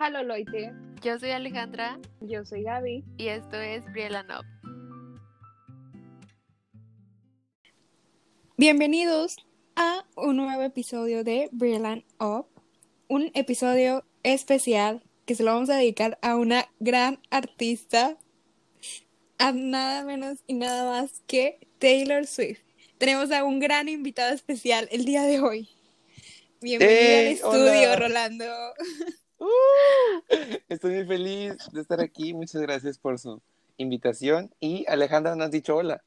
Halo Loite, Yo soy Alejandra yo soy Gaby. y esto es Briella Up. Bienvenidos a un nuevo episodio de Brilliant Up, un episodio especial que se lo vamos a dedicar a una gran artista, a nada menos y nada más que Taylor Swift. Tenemos a un gran invitado especial el día de hoy. Bienvenido al estudio, Hola. Rolando. Estoy muy feliz de estar aquí. Muchas gracias por su invitación. Y Alejandra nos has dicho hola.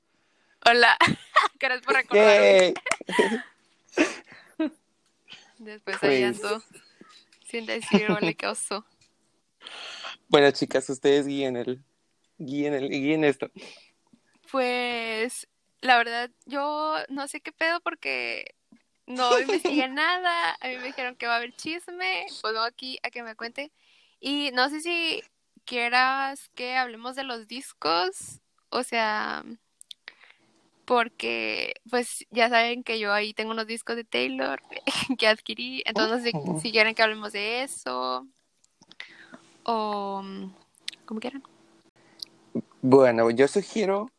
Hola, gracias por recordarme. Después Pues- ahí ando sin decir hola, qué oso. Bueno, chicas, ustedes guíen el, guíen el, guíen esto. Pues la verdad, yo no sé qué pedo porque no investigué nada. A mí me dijeron que va a haber chisme. Pues vengo aquí a que me cuente. Y no sé si quieras que hablemos de los discos. O sea, porque pues ya saben que yo ahí tengo unos discos de Taylor que adquirí. Entonces no sé Oh. si quieren que hablemos de eso. O como quieran. Bueno, yo sugiero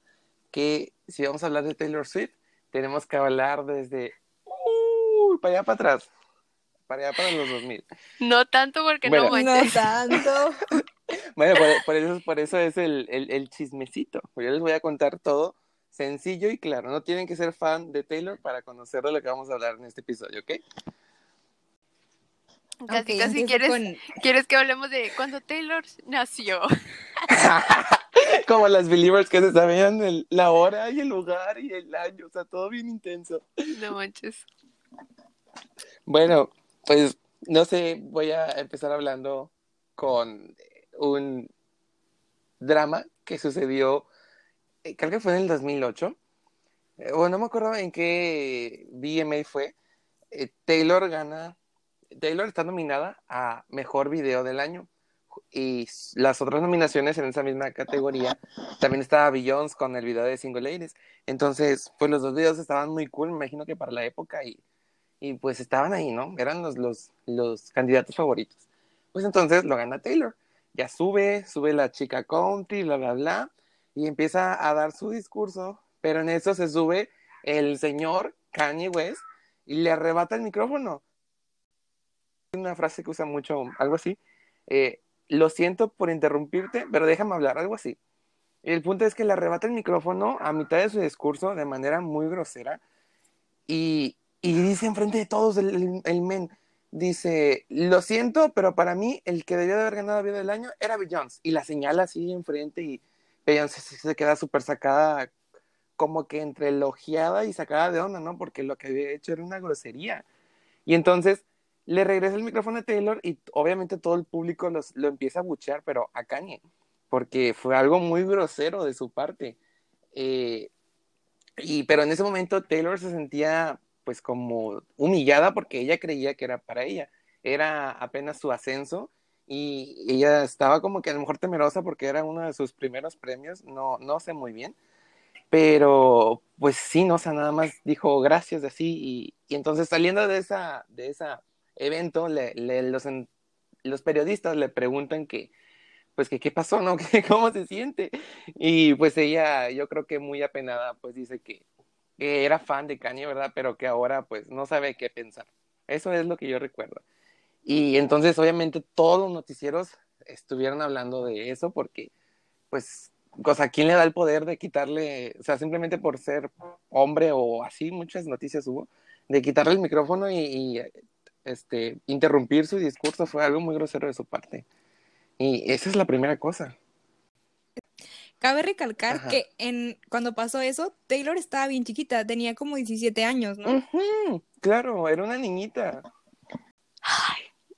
que si vamos a hablar de Taylor Swift, tenemos que hablar desde uh, para allá para atrás, para allá para los 2000. No tanto porque Bueno. no No manches. tanto. Bueno, por, por eso, por eso es el, el, el chismecito. Yo les voy a contar todo sencillo y claro. No tienen que ser fan de Taylor para conocer de lo que vamos a hablar en este episodio, ¿ok? Casi, casi quieres, con- quieres que hablemos de cuando Taylor nació. Como las Believers que se sabían el- la hora y el lugar y el año, o sea, todo bien intenso. No manches. Bueno, pues no sé, voy a empezar hablando con un drama que sucedió, eh, creo que fue en el 2008, eh, o no me acuerdo en qué VMA fue. Eh, Taylor gana, Taylor está nominada a Mejor Video del Año. Y las otras nominaciones en esa misma categoría también estaba Beyoncé con el video de Single Ladies. Entonces, pues los dos videos estaban muy cool, me imagino que para la época y, y pues estaban ahí, ¿no? Eran los, los, los candidatos favoritos. Pues entonces lo gana Taylor. Ya sube, sube la chica country, bla, bla, bla, y empieza a dar su discurso, pero en eso se sube el señor Kanye West y le arrebata el micrófono. Una frase que usa mucho, algo así. eh, lo siento por interrumpirte, pero déjame hablar, algo así. El punto es que le arrebata el micrófono a mitad de su discurso de manera muy grosera y, y dice enfrente de todos el, el, men, dice, lo siento, pero para mí el que debió de haber ganado video del año era Beyoncé. Y la señala así enfrente y Beyoncé se, se queda súper sacada, como que entre elogiada y sacada de onda, ¿no? Porque lo que había hecho era una grosería. Y entonces le regresa el micrófono a Taylor y obviamente todo el público los, lo empieza a buchear, pero a Kanye, porque fue algo muy grosero de su parte. Eh, y, pero en ese momento Taylor se sentía pues como humillada porque ella creía que era para ella. Era apenas su ascenso y ella estaba como que a lo mejor temerosa porque era uno de sus primeros premios, no, no sé muy bien. Pero pues sí, no, o sea, nada más dijo gracias así y, y entonces saliendo de esa, de esa evento, le, los, los periodistas le preguntan que, pues que qué pasó, ¿no? Que ¿Cómo se siente? Y pues ella, yo creo que muy apenada, pues dice que, que era fan de Kanye, ¿verdad? Pero que ahora pues no sabe qué pensar. Eso es lo que yo recuerdo. Y entonces obviamente todos los noticieros estuvieron hablando de eso porque pues, o sea, ¿quién le da el poder de quitarle, o sea, simplemente por ser hombre o así, muchas noticias hubo, de quitarle el micrófono y, y, este, interrumpir su discurso fue algo muy grosero de su parte. Y esa es la primera cosa. Cabe recalcar Ajá. que en cuando pasó eso, Taylor estaba bien chiquita, tenía como 17 años, ¿no? Claro, era una niñita.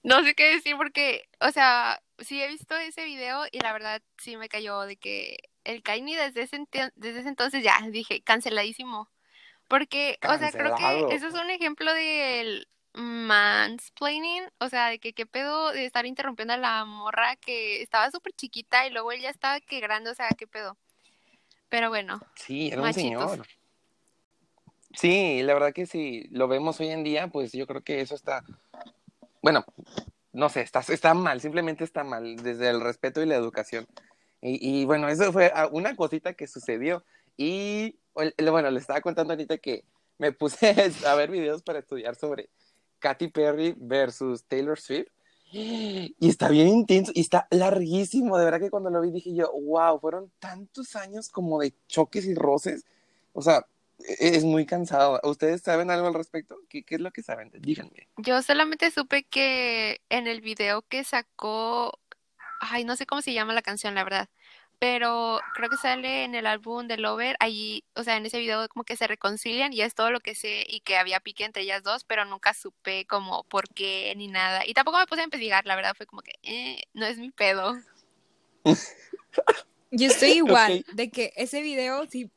No sé qué decir porque, o sea, sí he visto ese video y la verdad sí me cayó de que el Kanye desde ese, ente- desde ese entonces ya dije canceladísimo. Porque, o sea, creo que eso es un ejemplo del mansplaining, o sea, de que qué pedo de estar interrumpiendo a la morra que estaba súper chiquita y luego ella estaba que grande, o sea, qué pedo. Pero bueno, Sí, era un señor. Sí, la verdad que si lo vemos hoy en día, pues yo creo que eso está, bueno, no sé, está, está mal, simplemente está mal, desde el respeto y la educación. Y, y bueno, eso fue ah, una cosita que sucedió. Y bueno, le estaba contando ahorita que me puse a ver videos para estudiar sobre Katy Perry versus Taylor Swift. Y está bien intenso y está larguísimo. De verdad que cuando lo vi dije yo, wow, fueron tantos años como de choques y roces. O sea, e-, es muy cansado. ¿Ustedes saben algo al respecto? ¿Qué, qué es lo que saben? Díganme. Yo solamente supe que en el video que sacó, ay, no sé cómo se llama la canción, la verdad, pero creo que sale en el álbum de Lover, ahí, o sea, en ese video como que se reconcilian y es todo lo que sé y que había pique entre ellas dos, pero nunca supe como por qué ni nada. Y tampoco me puse a investigar, la verdad, fue como que, eh, no es mi pedo. Yo estoy igual, de que ese video, sí,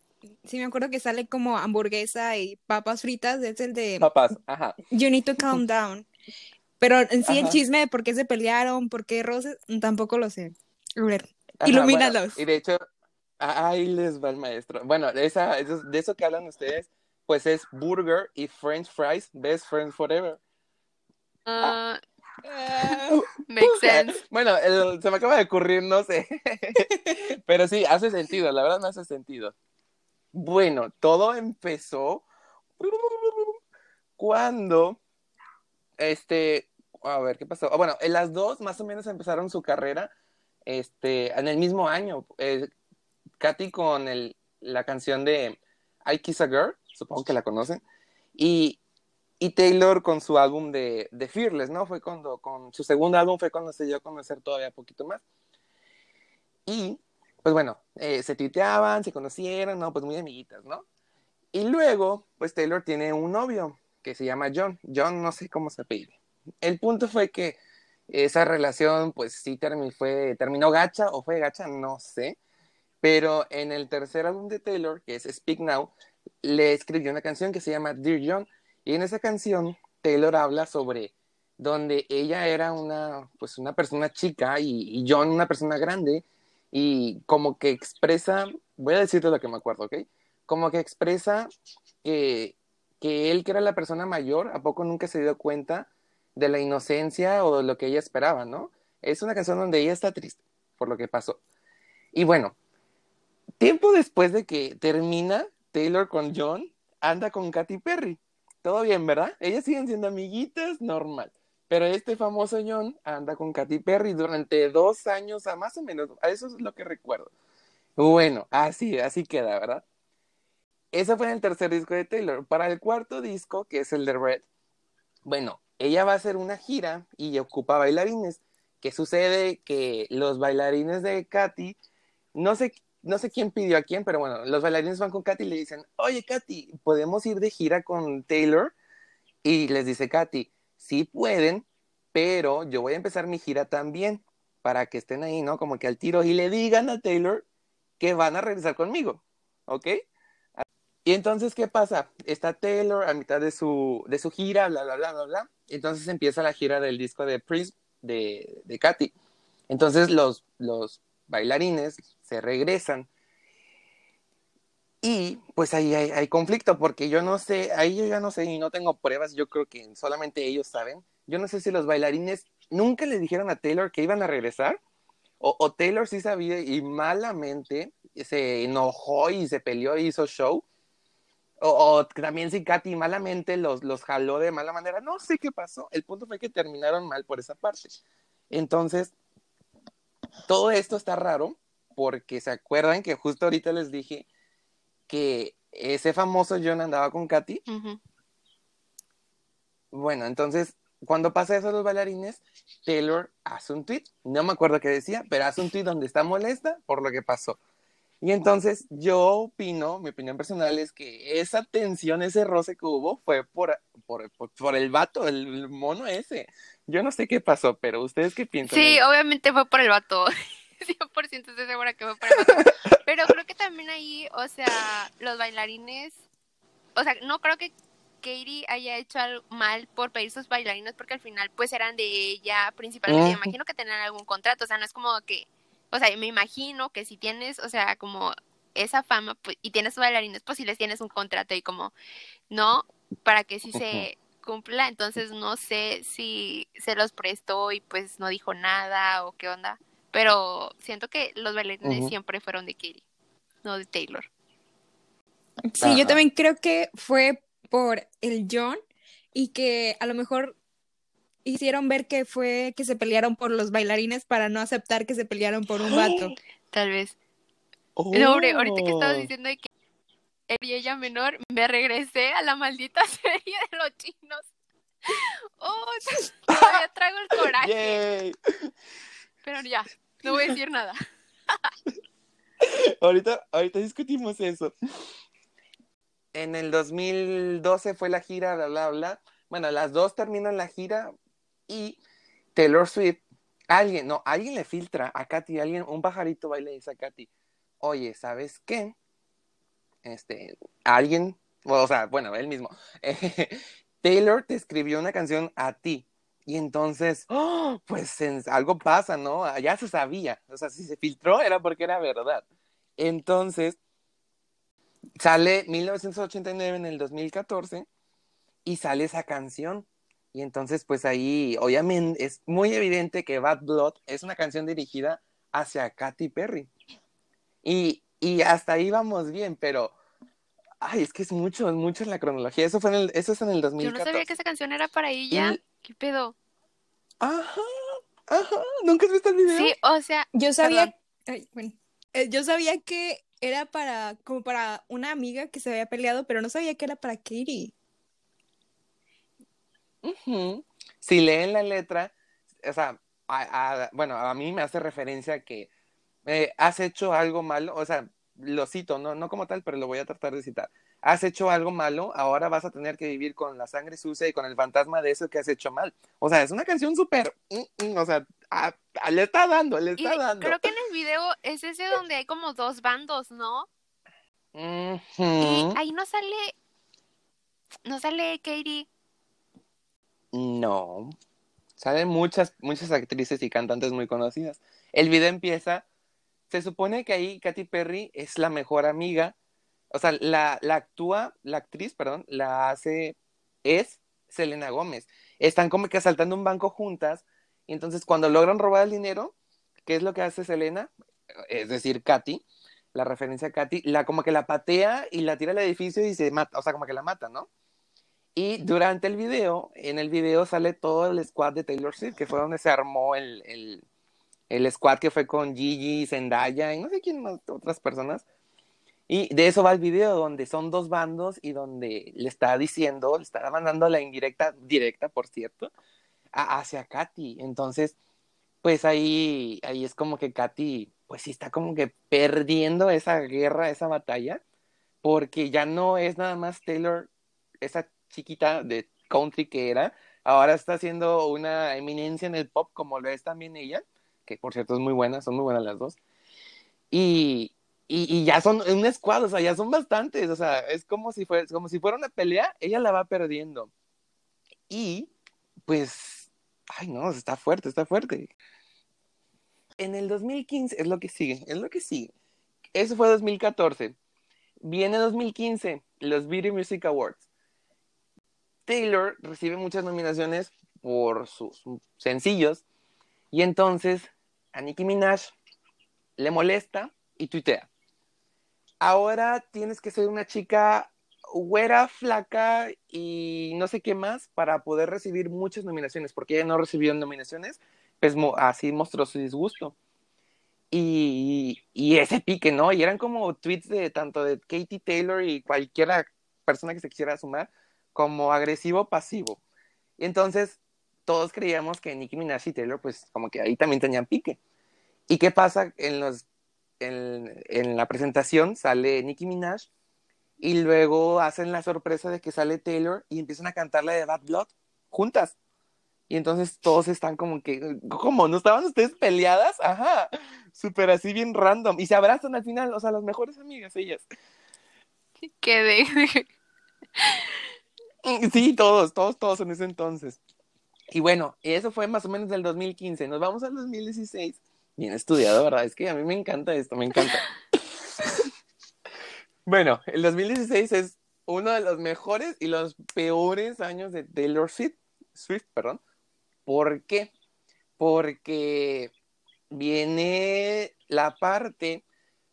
sí me acuerdo que sale como hamburguesa y papas fritas, es el de... Papas, ajá. You need to calm down. Pero en sí el chisme de por qué se pelearon, por qué roses, tampoco lo sé. A ver, Ilumínalos. y de hecho, ahí les va el maestro. Bueno, esa, de eso que hablan ustedes, pues es burger y french fries, best friends forever. Uh, makes sense. Bueno, se me acaba de ocurrir, no sé. Pero sí, hace sentido, la verdad no hace sentido. Bueno, todo empezó cuando, este, a ver, ¿qué pasó? Bueno, las dos más o menos empezaron su carrera este, en el mismo año. Eh, Katy con la canción de I Kiss a Girl, supongo que la conocen, y, y Taylor con su álbum de, Fearless, ¿no? Fue cuando, con su segundo álbum fue cuando se dio a conocer todavía poquito más. Y, pues bueno, eh, se tuiteaban, se conocieron, ¿no? Pues muy amiguitas, ¿no? Y luego, pues Taylor tiene un novio que se llama John. John no sé cómo se pide. El punto fue que esa relación, pues sí terminó, fue, terminó gacha o fue gacha, no sé. Pero en el tercer álbum de Taylor, que es Speak Now, le escribió una canción que se llama Dear John. Y en esa canción, Taylor habla sobre donde ella era una, pues una persona chica y, John una persona grande y como que expresa, voy a decirte lo que me acuerdo, ¿ok? Como que expresa que, que él, que era la persona mayor, ¿a poco nunca se dio cuenta de la inocencia o de lo que ella esperaba, ¿no? Es una canción donde ella está triste por lo que pasó. Y bueno, tiempo después de que termina Taylor con John, anda con Katy Perry. Todo bien, ¿verdad? Ellas siguen siendo amiguitas, normal. Pero este famoso John anda con Katy Perry durante dos años, a más o menos. Eso es lo que recuerdo. Bueno, así, así queda, ¿verdad? Ese fue el tercer disco de Taylor. Para el cuarto disco, que es el de Red, bueno, ella va a hacer una gira y ocupa bailarines. ¿Qué sucede? Que los bailarines de Katy, no sé, no sé quién pidió a quién, pero bueno, los bailarines van con Katy y le dicen, oye Katy, ¿podemos ir de gira con Taylor? Y les dice Katy, sí pueden, pero yo voy a empezar mi gira también para que estén ahí, ¿no? Como que al tiro y le digan a Taylor que van a regresar conmigo, ¿ok? Y entonces, ¿qué pasa? Está Taylor a mitad de su, de su gira, bla, bla, bla, bla, bla. Entonces empieza la gira del disco de Prince de, de Katy. Entonces los, los bailarines se regresan. Y pues ahí hay, conflicto, porque yo no sé, ahí yo ya no sé y no tengo pruebas, yo creo que solamente ellos saben. Yo no sé si los bailarines nunca le dijeron a Taylor que iban a regresar, o, o Taylor sí sabía y malamente se enojó y se peleó y hizo show, o, también si Katy malamente los, los jaló de mala manera. No sé qué pasó. El punto fue que terminaron mal por esa parte. Entonces, todo esto está raro porque se acuerdan que justo ahorita les dije que ese famoso John andaba con Katy. Bueno, entonces, cuando pasa eso a los bailarines, Taylor hace un tweet. No me acuerdo qué decía, pero hace un tweet donde está molesta por lo que pasó. Y entonces yo opino, mi opinión personal es que esa tensión, ese roce que hubo fue por, por, por, el vato, el mono ese. Yo no sé qué pasó, pero ¿ustedes qué piensan? Sí, obviamente fue por el vato. 100% estoy segura que fue por el vato. Pero creo que también ahí, o sea, los bailarines, o sea, no creo que Katie haya hecho algo mal por pedir sus bailarines porque al final pues eran de ella principalmente. Me imagino que tenían algún contrato, o sea, no es como que o sea, me imagino que si tienes, o sea, como esa fama pues, y tienes bailarines, pues si les tienes un contrato y como, ¿no? Para que sí se cumpla, entonces no sé si se los prestó y pues no dijo nada o qué onda, pero siento que los bailarines siempre fueron de Katie, no de Taylor. Sí, Ajá. yo también creo que fue por el John y que a lo mejor hicieron ver que fue que se pelearon por los bailarines para no aceptar que se pelearon por un vato. Tal vez. No, hombre, ahorita que Oh. estabas diciendo de que él y ella menor, me regresé a la maldita serie de los chinos. Oh, todavía traigo el coraje, Yay. pero ya, no voy a decir nada. Ahorita, ahorita discutimos eso. En el 2012 fue la gira, bla, bla, bla. Bueno, las dos terminan la gira y Taylor Swift, alguien, no, alguien le filtra a Katy, alguien, un pajarito baila y dice a Katy, oye, ¿sabes qué? Este, alguien, o sea, bueno, él mismo, Taylor te escribió una canción a ti. Y entonces, ¡oh! pues algo pasa, ¿no? Ya se sabía. O sea, si se filtró era porque era verdad. Entonces, sale 1989 en el 2014 y sale esa canción. Y entonces, pues ahí, obviamente, es muy evidente que Bad Blood es una canción dirigida hacia Katy Perry. Y, y hasta ahí vamos bien, pero, ay, es que es mucho, es mucho en la cronología. Eso fue en el, eso es en el Yo 2014. no sabía que esa canción era para ella. Y- ¿Qué pedo? Ajá, ajá, ¿nunca has visto el video? Sí, o sea, Yo sabía, ay, bueno, eh, yo sabía que era para, como para una amiga que se había peleado, pero no sabía que era para Katie. Si leen la letra, o sea, a- a- bueno, a mí me hace referencia a que eh, has hecho algo malo, o sea, lo cito, no, no como tal, pero lo voy a tratar de citar. Has hecho algo malo, ahora vas a tener que vivir con la sangre sucia y con el fantasma de eso que has hecho mal. O sea, es una canción súper, mm, mm, o sea, a- le está dando, le y está dando. creo que en el video es ese donde hay como dos bandos, ¿no? Y ahí no sale, no sale Katie. No. Salen muchas, muchas actrices y cantantes muy conocidas. El video empieza. Se supone que ahí Katy Perry es la mejor amiga. O sea, la, la actúa, la actriz, perdón, la hace, es Selena Gómez. Están como que asaltando un banco juntas. Y entonces, cuando logran robar el dinero, ¿qué es lo que hace Selena? Es decir, Katy, la referencia a Katy, la como que la patea y la tira al edificio y se mata. O sea, como que la mata, ¿no? Y durante el video, en el video sale todo el squad de Taylor Swift, que fue donde se armó el, el, el squad que fue con Gigi, Zendaya y no sé quién más, otras personas. Y de eso va el video, donde son dos bandos y donde le está diciendo, le está mandando la indirecta, directa, por cierto, a- hacia Katy. Entonces, pues ahí, ahí es como que Katy, pues sí está como que perdiendo esa guerra, esa batalla, porque ya no es nada más Taylor, esa chiquita de country que era, ahora está siendo una eminencia en el pop como lo es también ella, que por cierto es muy buena, son muy buenas las dos. Y, y, ya son un squad, o sea, ya son bastantes, o sea, es como si, fue, como si fuera una pelea, ella la va perdiendo. Y pues, ay no, está fuerte, está fuerte. En el 2015 es lo que sigue, es lo que sigue. Eso fue 2014. Viene 2015, los Video Music Awards. Taylor recibe muchas nominaciones por sus sencillos y entonces a Nicki Minaj le molesta y tuitea. Ahora tienes que ser una chica güera, flaca y no sé qué más para poder recibir muchas nominaciones, porque ella no recibió nominaciones, pues así mostró su disgusto. Y, y ese pique, ¿no? Y eran como tweets de tanto de Katie Taylor y cualquiera persona que se quisiera sumar, como agresivo pasivo. Entonces todos creíamos que Nicki Minaj y Taylor, pues como que ahí también tenían pique. ¿Y qué pasa? En, los, en, en la presentación sale Nicki Minaj y luego hacen la sorpresa de que sale Taylor y empiezan a cantar la de Bad Blood juntas. Y entonces todos están como que, ¿cómo? ¿No estaban ustedes peleadas? Ajá, súper así bien random. Y se abrazan al final, o sea, las mejores amigas ellas. De... Sí, todos, todos, todos en ese entonces. Y bueno, eso fue más o menos del 2015. Nos vamos al 2016. Bien estudiado, ¿verdad? Es que a mí me encanta esto, me encanta. bueno, el 2016 es uno de los mejores y los peores años de Taylor Swift, Swift perdón. ¿Por qué? Porque viene la parte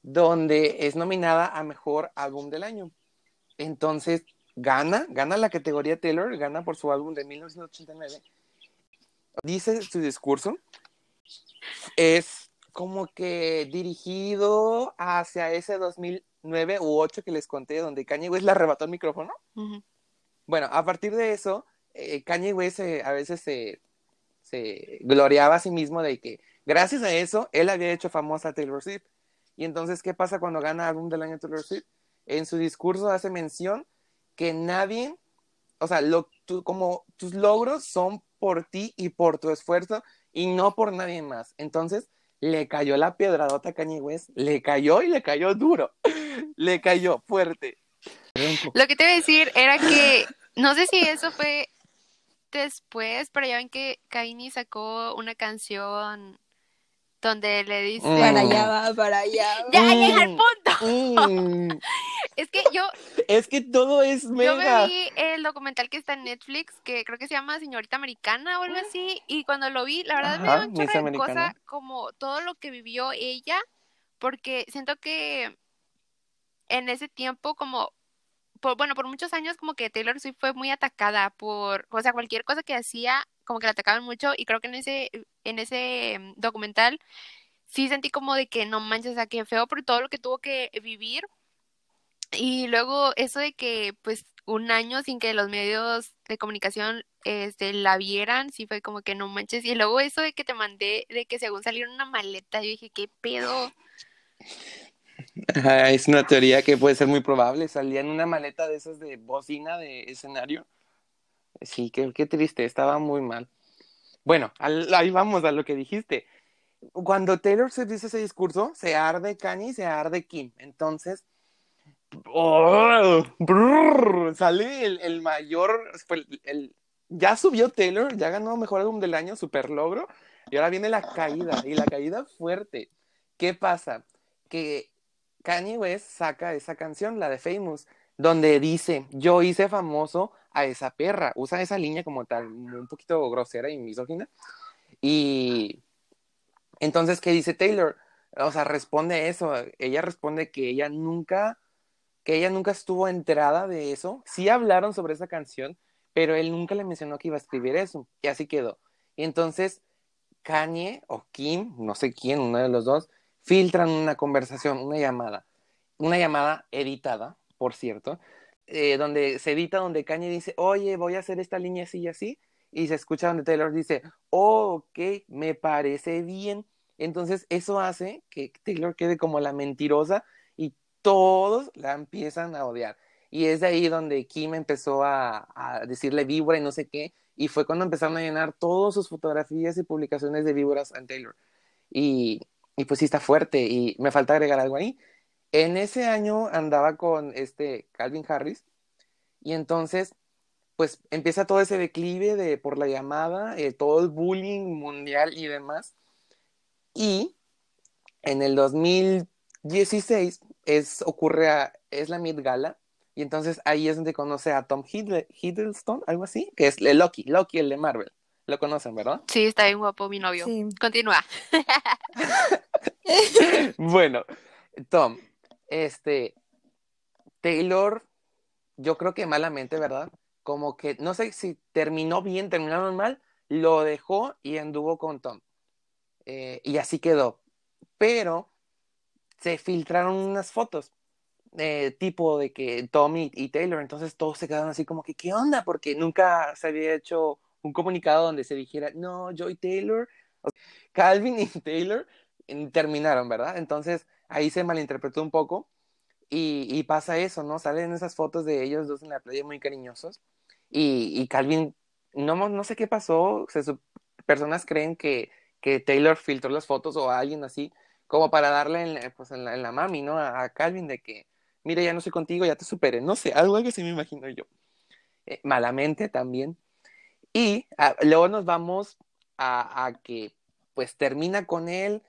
donde es nominada a mejor álbum del año. Entonces, gana, gana la categoría Taylor, gana por su álbum de 1989. Dice su discurso, es como que dirigido hacia ese 2009 u 8 que les conté, donde Kanye West le arrebató el micrófono. Bueno, a partir de eso, eh, Kanye West eh, a veces se, se gloriaba a sí mismo de que gracias a eso él había hecho famosa a Taylor Swift. Y entonces, ¿qué pasa cuando gana álbum del año Taylor Swift? En su discurso hace mención que nadie, o sea, lo, como tus logros son por ti y por tu esfuerzo y no por nadie más. Entonces, le cayó la piedradota a Kanye West, le cayó y le cayó duro, le cayó fuerte. Lo que te iba a decir era que, no sé si eso fue después, pero ya ven que Kanye sacó una canción donde le dice... Para allá va, para allá va. Ya llega al punto. Mm. Es que yo... Es que todo es mega. Yo me vi el documental que está en Netflix, que creo que se llama Señorita Americana o algo así, y cuando lo vi, la verdad me dio un chorro de cosa como todo lo que vivió ella, porque siento que en ese tiempo como por, bueno, por muchos años como que Taylor Swift fue muy atacada por, o sea, cualquier cosa que hacía, como que la atacaban mucho y creo que en ese, en ese mm, documental sí sentí como de que no manches, o sea, que feo por todo lo que tuvo que vivir. Y luego eso de que pues un año sin que los medios de comunicación este, la vieran, sí fue como que no manches. Y luego eso de que te mandé, de que según salió una maleta, yo dije, ¿qué pedo? es una teoría que puede ser muy probable. Salía una maleta de esas de bocina de escenario. Sí, qué, qué triste, estaba muy mal. Bueno, ahí vamos a lo que dijiste. Cuando Taylor se dice ese discurso, se arde Kanye y se arde Kim. Entonces, oh, sale el, mayor, el, ya subió Taylor, ya ganó Mejor Álbum del Año, super logro, y ahora viene la caída, y la caída fuerte. ¿Qué pasa? Que Kanye West saca esa canción, la de Famous, donde dice, yo hice famoso a esa perra. Usa esa línea como tal, un poquito grosera y misógina. Y entonces, ¿qué dice Taylor? O sea, responde eso. Ella responde que ella nunca, que ella nunca estuvo enterada de eso. Sí hablaron sobre esa canción, pero él nunca le mencionó que iba a escribir eso. Y así quedó. Y entonces, Kanye o Kim, no sé quién, uno de los dos, filtran una conversación, una llamada, una llamada editada, por cierto, eh, donde se edita donde Kanye dice, oye, voy a hacer esta línea así y así, y se escucha donde Taylor dice, oh, ok, me parece bien. Entonces eso hace que Taylor quede como la mentirosa todos la empiezan a odiar. Y es de ahí donde Kim empezó a, a decirle víbora y no sé qué, y fue cuando empezaron a llenar todas sus fotografías y publicaciones de víboras en Taylor. Y y pues sí está fuerte y me falta agregar algo ahí. En ese año andaba con este Calvin Harris y entonces pues empieza todo ese declive de por la llamada, eh, todo el bullying mundial y demás. Y en el 2016 es, ocurre a, es la Mid Gala y entonces ahí es donde conoce a Tom Hiddleston, algo así, que es el Loki, Loki el de Marvel. Lo conocen, ¿verdad? Sí, está bien guapo mi novio. Continúa. bueno, Tom, este, Taylor, yo creo que malamente, ¿verdad? Como que, no sé si terminó bien, terminaron mal, lo dejó y anduvo con Tom. Eh, y así quedó. Pero se filtraron unas fotos, eh, tipo de que Tom y, y, Taylor, entonces todos se quedaron así como que, ¿qué onda? Porque nunca se había hecho un comunicado donde se dijera, no, yo y Taylor, Calvin y Taylor terminaron, ¿verdad? Entonces ahí se malinterpretó un poco y, pasa eso, ¿no? Salen esas fotos de ellos dos en la playa muy cariñosos y, Calvin, no, no sé qué pasó, personas creen que, que Taylor filtró las fotos o alguien así, como para darle en, pues, en, la, mami, ¿no? A, Calvin de que, mira, ya no soy contigo, ya te superé, no sé, algo que sí me imagino yo. Eh, malamente también. Y ah, luego nos vamos a, que pues termina con él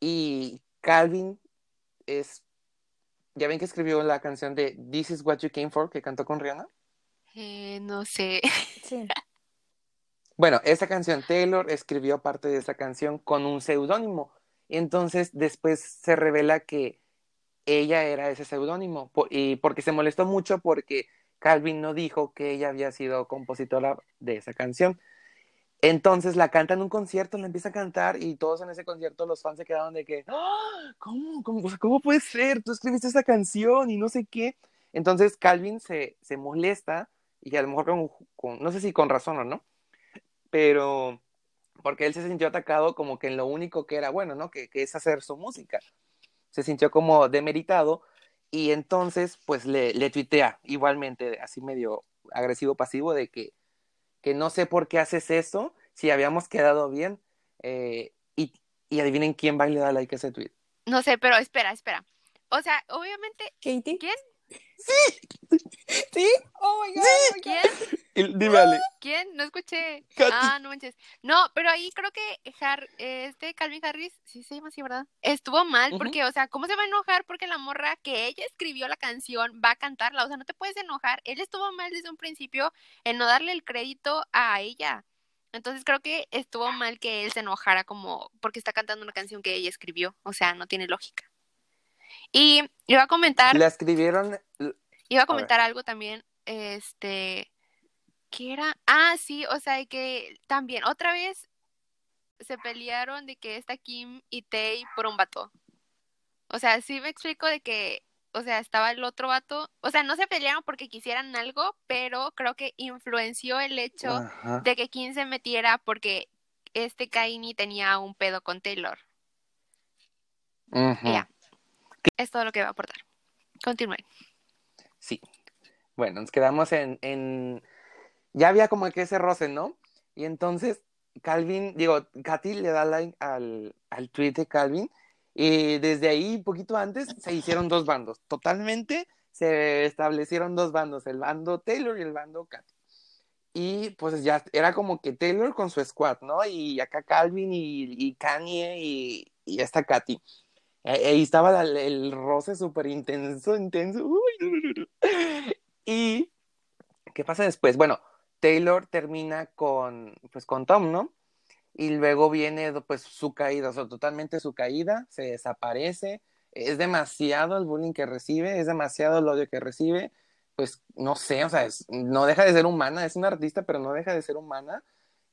y Calvin es ¿Ya ven que escribió la canción de This is What You Came For que cantó con Rihanna? Eh, no sé. Sí. Bueno, esa canción, Taylor escribió parte de esa canción con un seudónimo. Entonces, después se revela que ella era ese seudónimo. Y porque se molestó mucho porque Calvin no dijo que ella había sido compositora de esa canción. Entonces la canta en un concierto, la empieza a cantar y todos en ese concierto los fans se quedaron de que, ¡Ah! ¿cómo, cómo, cómo puede ser? Tú escribiste esa canción y no sé qué. Entonces Calvin se, se molesta y a lo mejor con, no sé si con razón o no, pero porque él se sintió atacado como que en lo único que era bueno, ¿no? Que, que es hacer su música. Se sintió como demeritado y entonces pues le, le tuitea igualmente, así medio agresivo pasivo de que que no sé por qué haces eso, si habíamos quedado bien. Eh, y, y, adivinen quién va y le da like a ese tweet. No sé, pero espera, espera. O sea, obviamente. ¿Katie? ¿Quién? Sí. ¿Sí? Oh my god. Sí. ¿Quién? Dímale. ¿Quién? No escuché. Katy. Ah, no manches. No, pero ahí creo que Har este Calvin Harris, sí se llama así, ¿verdad? Estuvo mal porque, o sea, ¿cómo se va a enojar porque la morra que ella escribió la canción va a cantarla? O sea, no te puedes enojar. Él estuvo mal desde un principio en no darle el crédito a ella. Entonces creo que estuvo mal que él se enojara como porque está cantando una canción que ella escribió. O sea, no tiene lógica. Y iba a comentar La escribieron. Iba a comentar algo también, este, ¿qué era? Ah, sí, o sea, que también otra vez se pelearon de que está Kim y Tay por un vato. O sea, sí me explico de que, o sea, estaba el otro vato, o sea, no se pelearon porque quisieran algo, pero creo que influenció el hecho Ajá. de que Kim se metiera porque este Kaini tenía un pedo con Taylor. Ya. Es todo lo que va a aportar. Continúen. Sí. Bueno, nos quedamos en, en... Ya había como que ese roce, ¿no? Y entonces Calvin, digo, Katy le da like al, al tweet de Calvin y desde ahí, poquito antes, se hicieron dos bandos. Totalmente se establecieron dos bandos, el bando Taylor y el bando Katy. Y pues ya era como que Taylor con su squad, ¿no? Y acá Calvin y, y Kanye y, y esta Katy. Eh, Ahí estaba la- el roce súper intenso, intenso. Y, ¿qué pasa después? Bueno, Taylor termina con, pues, con Tom, ¿no? Y luego viene, pues, su caída, o totalmente su caída, se desaparece. Es demasiado el bullying que recibe, es demasiado el odio que recibe. Pues, no sé, o sea, no deja de ser humana, es una artista, pero no deja de ser humana.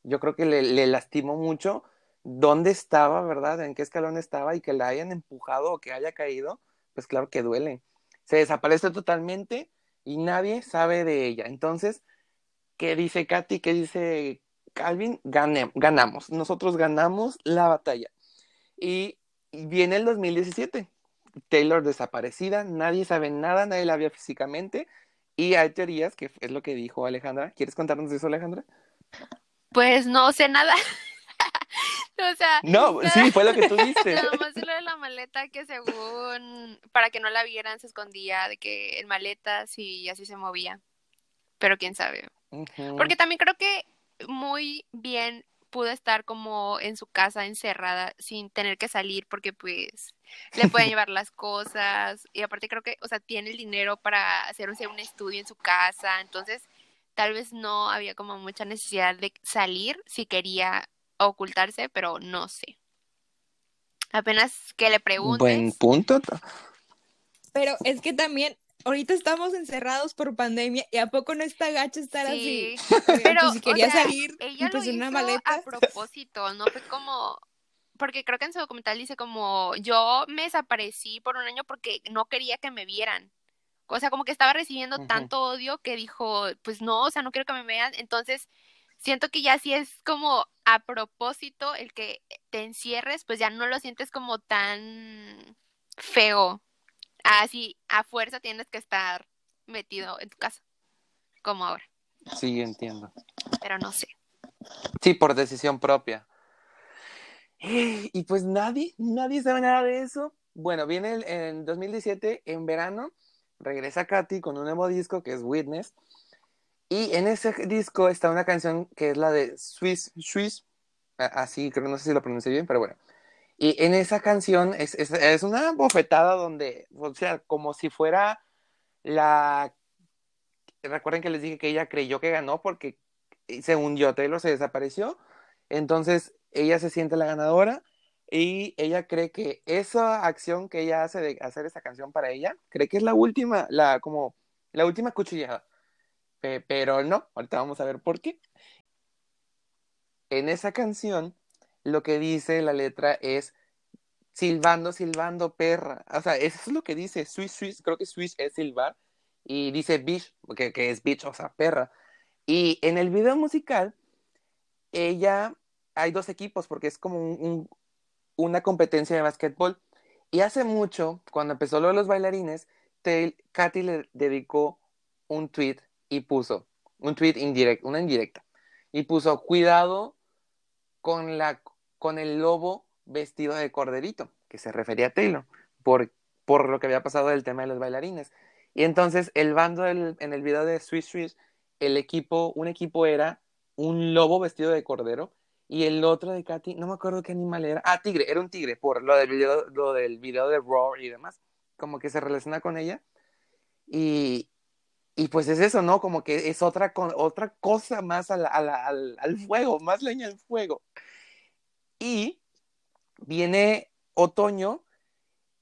Yo creo que le, le lastimó mucho dónde estaba, ¿verdad? En qué escalón estaba y que la hayan empujado o que haya caído, pues claro que duele. Se desaparece totalmente y nadie sabe de ella. Entonces, ¿qué dice Katy? ¿Qué dice Calvin? Ganem- ganamos. Nosotros ganamos la batalla. Y, y viene el 2017. Taylor desaparecida, nadie sabe nada, nadie la vio físicamente. Y hay teorías, que es lo que dijo Alejandra. ¿Quieres contarnos eso, Alejandra? Pues no sé nada. O sea, No, nada- sí, fue lo que tú viste. Nada más lo de la maleta que según para que no la vieran se escondía de que el maleta sí así se movía. Pero quién sabe. Porque también creo que muy bien pudo estar como en su casa encerrada sin tener que salir porque pues le pueden llevar las cosas y aparte creo que, o sea, tiene el dinero para hacerse un estudio en su casa, entonces tal vez no había como mucha necesidad de salir si quería ocultarse, pero no sé. Apenas que le Buen preguntes, punto. Pero es que también, ahorita estamos encerrados por pandemia y a poco no está gacho estar sí, así. Pero pues, si o quería sea, salir, ella pues lo en una hizo maleta. a propósito, no fue como, porque creo que en su documental dice como, yo me desaparecí por un año porque no quería que me vieran. O sea, como que estaba recibiendo tanto odio que dijo, pues no, o sea, no quiero que me vean. Entonces, siento que ya si es como a propósito el que te encierres, pues ya no lo sientes como tan feo. Así, a fuerza tienes que estar metido en tu casa, como ahora, Sí, entiendo. pero no sé. Sí, por decisión propia. Eh, Y pues nadie, nadie sabe nada de eso. Bueno, viene el- en 2017, en verano, regresa Katy con un nuevo disco que es Witness. Y en ese disco está una canción que es la de Swiss, Swiss, así creo, no sé si lo pronuncié bien, pero bueno. Y en esa canción es, es, es una bofetada donde, o sea, como si fuera la... Recuerden que les dije que ella creyó que ganó porque según yo, Taylor se desapareció. Entonces ella se siente la ganadora y ella cree que esa acción que ella hace de hacer esa canción para ella, cree que es la última, la como la última cuchillada. Pero no, ahorita vamos a ver por qué. En esa canción, lo que dice la letra es silbando, silbando, perra. O sea, eso es lo que dice Swiss, Swiss, creo que Swiss es silbar. Y dice bitch, que, que es bitch, o sea, perra. Y en el video musical, ella, hay dos equipos porque es como un, una competencia de básquetbol. Y hace mucho, cuando empezó lo de los bailarines, Katy le dedicó un tweet y puso, un tweet indirecto, una indirecta, y puso, cuidado con, la, con el lobo vestido de corderito, que se refería a Taylor, por, por lo que había pasado del tema de los bailarines. Y entonces el bando en el video de Swiss Swiss, el equipo, un equipo era un lobo vestido de cordero y el otro de Katy, no me acuerdo qué animal era. Ah, tigre, era un tigre, por lo del video, lo del video de Roar y demás. Como que se relaciona con ella. Y, y pues es eso, ¿no? Como que es otra, otra cosa más al, al, al fuego, más leña al fuego. Y viene otoño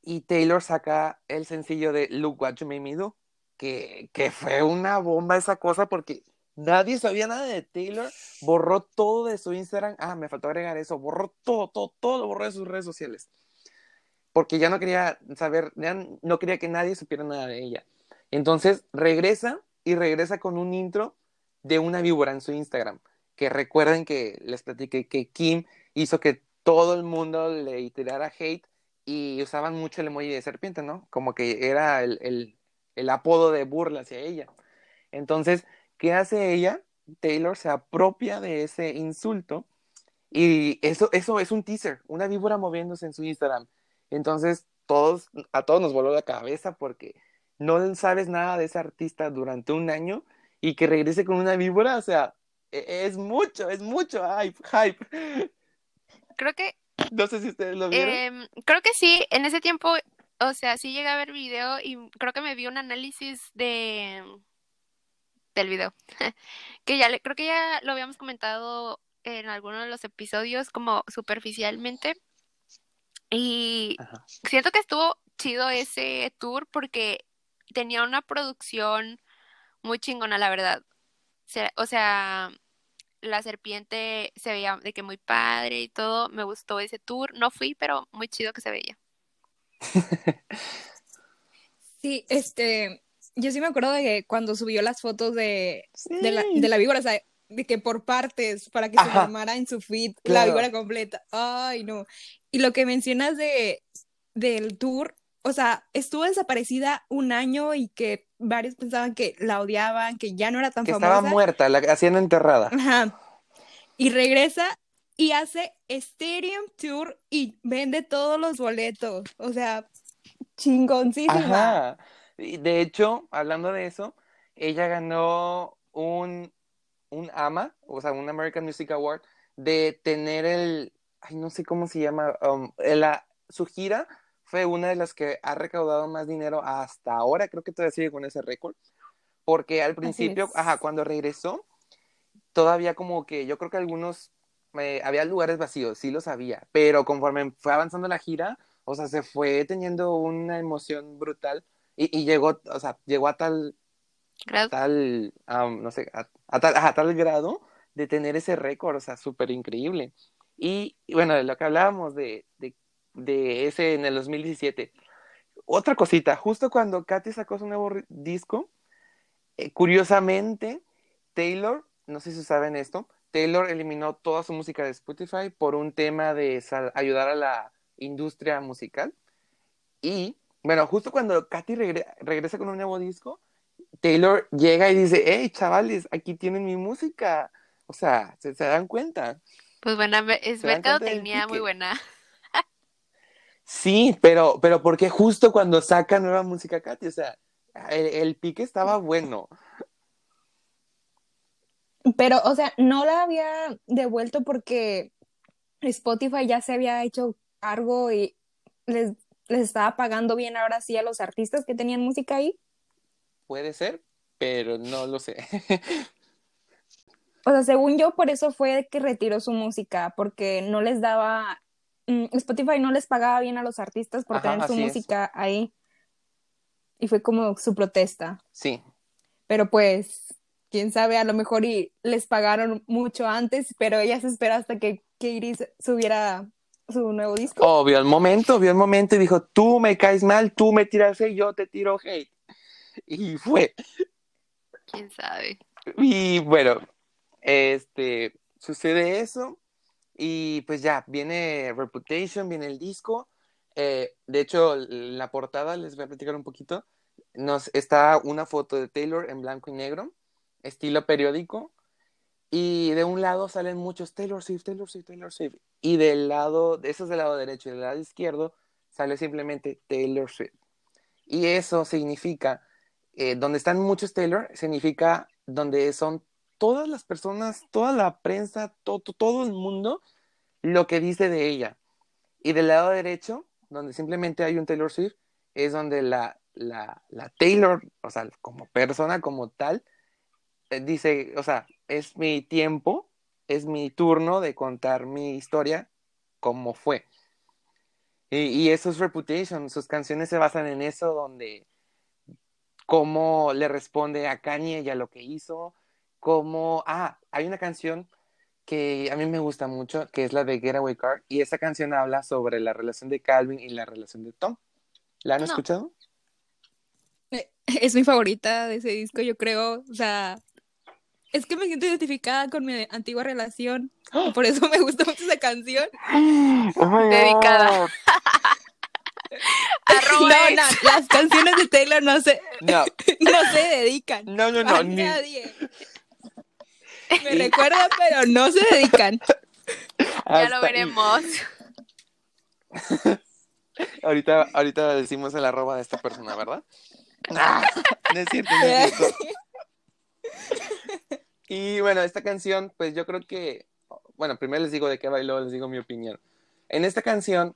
y Taylor saca el sencillo de Look What You Made Me Do, que, que fue una bomba esa cosa porque Nadie sabía nada de Taylor, borró todo de su Instagram. Ah, me faltó agregar eso, borró todo, todo, todo borró de sus redes sociales. Porque ya no quería saber, no quería que nadie supiera nada de ella. Entonces regresa y regresa con un intro de una víbora en su Instagram. Que recuerden que les platiqué que Kim hizo que todo el mundo le tirara hate y usaban mucho el emoji de serpiente, ¿no? Como que era el, el, apodo de burla hacia ella. Entonces, ¿Qué hace ella? Taylor se apropia de ese insulto y eso, eso es un teaser, una víbora moviéndose en su Instagram. Entonces, todos, a todos nos voló la cabeza porque no sabes nada de ese artista durante un año y que regrese con una víbora, o sea, e, es mucho, es mucho hype, hype. Creo que... No sé si ustedes lo vieron. Em, creo que sí, en ese tiempo, o sea, sí llegué a ver video y creo que me vi un análisis de del video. que ya le, creo que ya lo habíamos comentado en alguno de los episodios como superficialmente. Y siento que estuvo chido ese tour porque tenía una producción muy chingona, la verdad. O sea, la serpiente se veía de que muy padre y todo. Me gustó ese tour. No fui, pero muy chido que se veía. Sí, este, yo sí me acuerdo de que cuando subió las fotos de, de, la, de la víbora, o sea, de que por partes, para que se formara en su feed la víbora completa. Ay, no. Y lo que mencionas de del tour, o sea, estuvo desaparecida un año y que varios pensaban que la odiaban, que ya no era tan que famosa. Estaba muerta, la hacían enterrada. Ajá. Y regresa y hace Stadium Tour y vende todos los boletos. O sea, chingoncísima. Ajá. De hecho, hablando de eso, ella ganó un, un AMA, o sea, un American Music Award, de tener el, ay, no sé cómo se llama, um, la, su gira fue una de las que ha recaudado más dinero hasta ahora, creo que todavía sigue con ese récord, porque al principio, ajá, cuando regresó, todavía como que yo creo que algunos, eh, había lugares vacíos, sí lo sabía, pero conforme fue avanzando la gira, o sea, se fue teniendo una emoción brutal y, llegó, o sea, llegó a tal, grado. tal, no sé, a, tal, a, tal, grado de tener ese récord, o sea, súper increíble. Y, bueno, de lo que hablábamos de, de, de, ese en el 2017. Otra cosita, justo cuando Katy sacó su nuevo disco, eh, curiosamente, Taylor, no sé si saben esto, Taylor eliminó toda su música de Spotify por un tema de ayudar a la industria musical. Y bueno, justo cuando Katy regresa con un nuevo disco, Taylor llega y dice, hey, chavales, aquí tienen mi música. O sea, ¿se, dan cuenta? Pues buena, es tenía muy buena. Sí, pero, pero porque justo cuando saca nueva música Katy, o sea, el, pique estaba bueno. Pero, o sea, no la había devuelto porque Spotify ya se había hecho cargo y les, les estaba pagando bien ahora sí a los artistas que tenían música ahí. Puede ser, pero no lo sé. O sea, según yo, por eso fue que retiró su música, porque no les daba, Spotify no les pagaba bien a los artistas por Ajá, tener su es. música ahí. Y fue como su protesta. Sí, Pero pues, quién sabe, a lo mejor y les pagaron mucho antes, pero ella se espera hasta que, que Iris subiera su nuevo disco. Oh, vio el momento, vio el momento y dijo, tú me caes mal, tú me tiras hate, yo te tiro hate. Y fue. ¿Quién sabe? Y bueno, este, sucede eso y pues ya, viene Reputation, viene el disco. Eh, de hecho, la portada, les voy a platicar un poquito, nos está una foto de Taylor en blanco y negro, estilo periódico, y de un lado salen muchos Taylor Swift, Taylor Swift, Taylor Swift, y del lado, eso es del lado derecho y del lado izquierdo, sale simplemente Taylor Swift. Y eso significa, eh, donde están muchos Taylor, significa donde son todas las personas, toda la prensa, todo, el mundo, lo que dice de ella. Y del lado derecho, donde simplemente hay un Taylor Swift, es donde la, la, la Taylor, o sea, como persona, como tal, eh, dice, o sea, es mi tiempo, es mi turno de contar mi historia como fue. Y, y eso es Reputation, sus canciones se basan en eso, donde cómo le responde a Kanye y a lo que hizo, cómo, ah, hay una canción que a mí me gusta mucho, que es la de Getaway Car, y esa canción habla sobre la relación de Calvin y la relación de Tom. ¿La han No. escuchado? Es mi favorita de ese disco, yo creo. O sea, es que me siento identificada con mi antigua relación. Por eso me gusta mucho esa canción. Dedicada. Arroba No, no, las canciones de Taylor no se, No, no se dedican. no, no, no, a ni- nadie. Me recuerda, pero no se dedican. Ya lo veremos. Ahorita, ahorita decimos el arroba de esta persona, ¿verdad? Ah, no es cierto, no es cierto. Y bueno, esta canción, pues yo creo que, bueno, primero les digo de qué bailó, les digo mi opinión. En esta canción,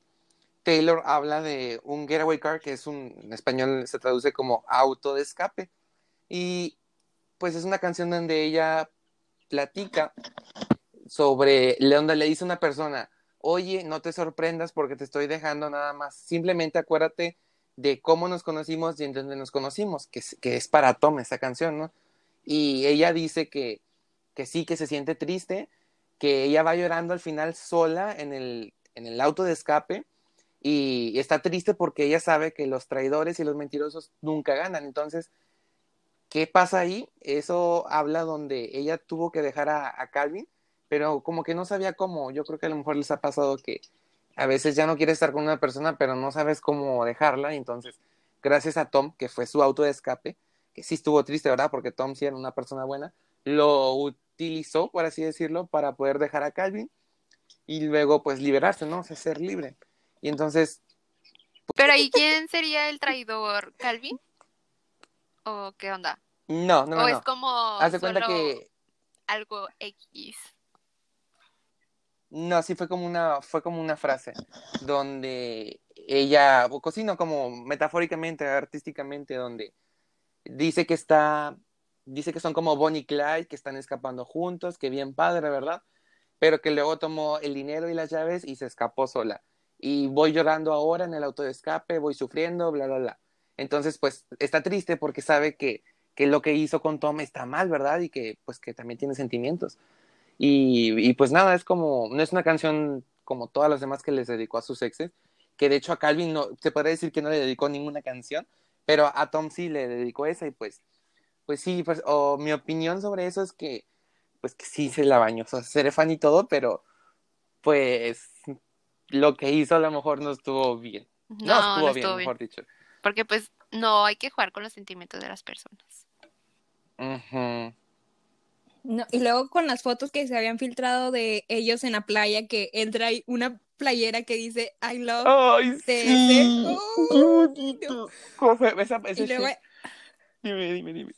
Taylor habla de un getaway car, que es un, en español se traduce como auto de escape. Y pues es una canción donde ella platica sobre, donde le dice una persona, oye, no te sorprendas porque te estoy dejando nada más, simplemente acuérdate de cómo nos conocimos y en dónde nos conocimos, que, es- que es para Tom esa canción, ¿no? Y ella dice que, que sí, que se siente triste, que ella va llorando al final sola en el, en el auto de escape y está triste porque ella sabe que los traidores y los mentirosos nunca ganan. Entonces, ¿qué pasa ahí? Eso habla donde ella tuvo que dejar a, Calvin, pero como que no sabía cómo. Yo creo que a lo mejor les ha pasado que a veces ya no quieres estar con una persona, pero no sabes cómo dejarla. Y entonces, gracias a Tom, que fue su auto de escape, que sí estuvo triste, ¿verdad? Porque Tom sí era una persona buena, lo utilizó, por así decirlo, para poder dejar a Calvin y luego pues liberarse, ¿no? O sea, ser libre. Y entonces, Pero ¿y quién sería el traidor? ¿Calvin? ¿O qué onda? no, no, no. ¿O no. es como Haz de cuenta que algo X? No, sí fue como una, fue como una frase donde ella, o cocino como metafóricamente, artísticamente, donde dice que está, dice que son como Bonnie y Clyde, que están escapando juntos, que bien padre, ¿verdad? Pero que luego tomó el dinero y las llaves y se escapó sola. Y voy llorando ahora en el auto de escape, voy sufriendo, bla, bla, bla. Entonces, pues, está triste porque sabe que, que lo que hizo con Tom está mal, ¿verdad? Y que, pues, que también tiene sentimientos. Y, y, pues nada, es como, no es una canción como todas las demás que les dedicó a sus exes, que de hecho a Calvin no, se podría decir que no le dedicó ninguna canción, pero a Tom sí le dedicó esa y pues, pues sí, pues, o mi opinión sobre eso es que, pues que sí se la bañó, o sea, seré fan y todo, pero pues lo que hizo a lo mejor no estuvo bien. No, No, estuvo, no bien, estuvo bien. mejor dicho. Porque pues no hay que jugar con los sentimientos de las personas. Ujú. No, y luego con las fotos que se habían filtrado de ellos en la playa, que él trae una playera que dice I love. ¡Ay, sí! Oh. ¿Cómo fue? Esa, ese y luego. Dime, dime, dime.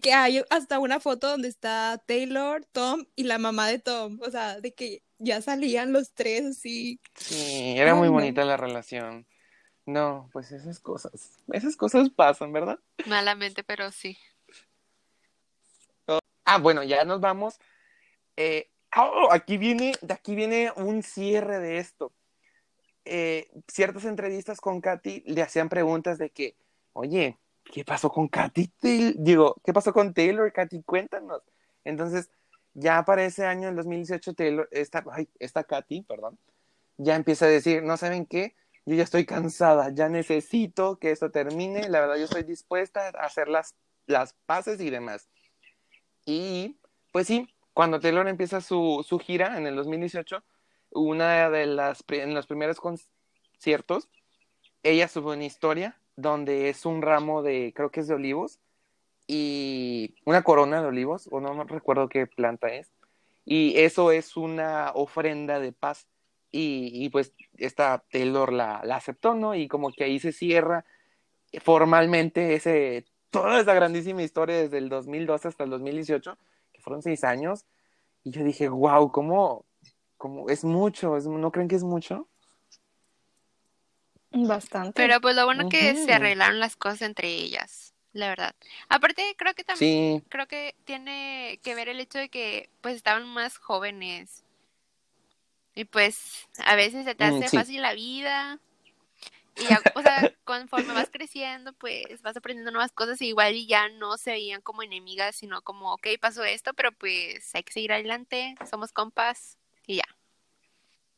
que hay hasta una foto donde está Taylor, Tom y la mamá de Tom. O sea, de que ya salían los tres así. Sí, era Ay, muy no. bonita la relación. No, pues esas cosas, esas cosas pasan, ¿verdad? Malamente, pero sí. Ah, bueno, ya nos vamos. Eh, oh, aquí viene, de aquí viene un cierre de esto. Eh, ciertas entrevistas con Katy le hacían preguntas de que, oye, ¿qué pasó con Katy? Digo, ¿qué pasó con Taylor, Katy? Cuéntanos. Entonces, ya para ese año, en 2018, Taylor, esta, ay, esta Katy, perdón, ya empieza a decir, ¿no saben qué? Yo ya estoy cansada, ya necesito que esto termine, la verdad yo estoy dispuesta a hacer las, las paces y demás. Y pues sí, cuando Taylor empieza su, su gira en el 2018, una de las en los primeros conciertos, ella sube una historia donde es un ramo de, creo que es de olivos, y una corona de olivos, o no recuerdo qué planta es, y eso es una ofrenda de paz. Y, y pues esta Taylor la, la aceptó, ¿no? Y como que ahí se cierra formalmente ese, toda esa grandísima historia desde el 2012 hasta el 2018, que fueron seis años, y yo dije, wow, ¿cómo, cómo es mucho? ¿Es- ¿No creen que es mucho? Bastante. Pero pues lo bueno que Ujú. se arreglaron las cosas entre ellas, la verdad. Aparte, creo que también, Sí, creo que tiene que ver el hecho de que pues estaban más jóvenes. Y pues a veces se te Mm, hace sí. fácil la vida. Y ya, o sea, conforme vas creciendo, pues vas aprendiendo nuevas cosas y igual y ya no se veían como enemigas, sino como, ok, pasó esto, pero pues hay que seguir adelante, somos compas y ya.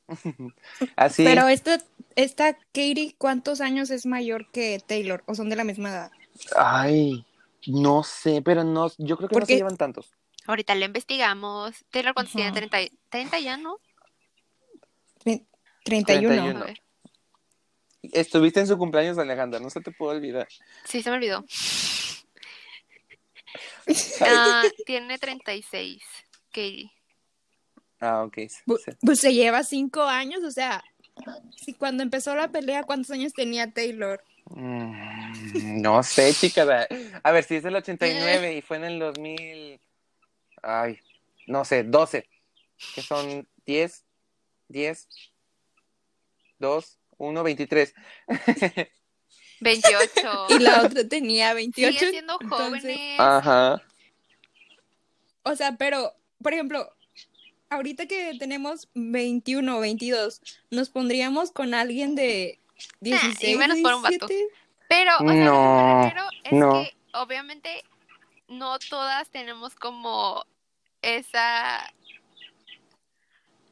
así. Pero esta, esta Katie, ¿cuántos años es mayor que Taylor? ¿O son de la misma edad? Ay, no sé, pero no, yo creo que no se llevan tantos. Ahorita lo investigamos. Taylor, ¿cuántos tiene? Ajá. 30, y- 30 ya, ¿no? Tre- 31. 31. A ver. Estuviste en su cumpleaños, Alejandra, no se te puede olvidar. Sí, se me olvidó. Ah, tiene 36, Katie. Ah, ok. Pues se lleva cinco años, o sea, si cuando empezó la pelea, ¿cuántos años tenía Taylor? Mm, No sé, chica. da- A ver, si es del 89 y fue en el 2000. Ay, no sé, 12. Que son 10, 10, 2, 1, 23. 28. Y la otra tenía 28. Siguen siendo entonces- jóvenes. Ajá. O sea, pero, por ejemplo, ahorita que tenemos 21 o 22, ¿nos pondríamos con alguien de 16, y menos por un vato. 17? Pero, o sea, lo que No, me refiero es no. que obviamente no todas tenemos como esa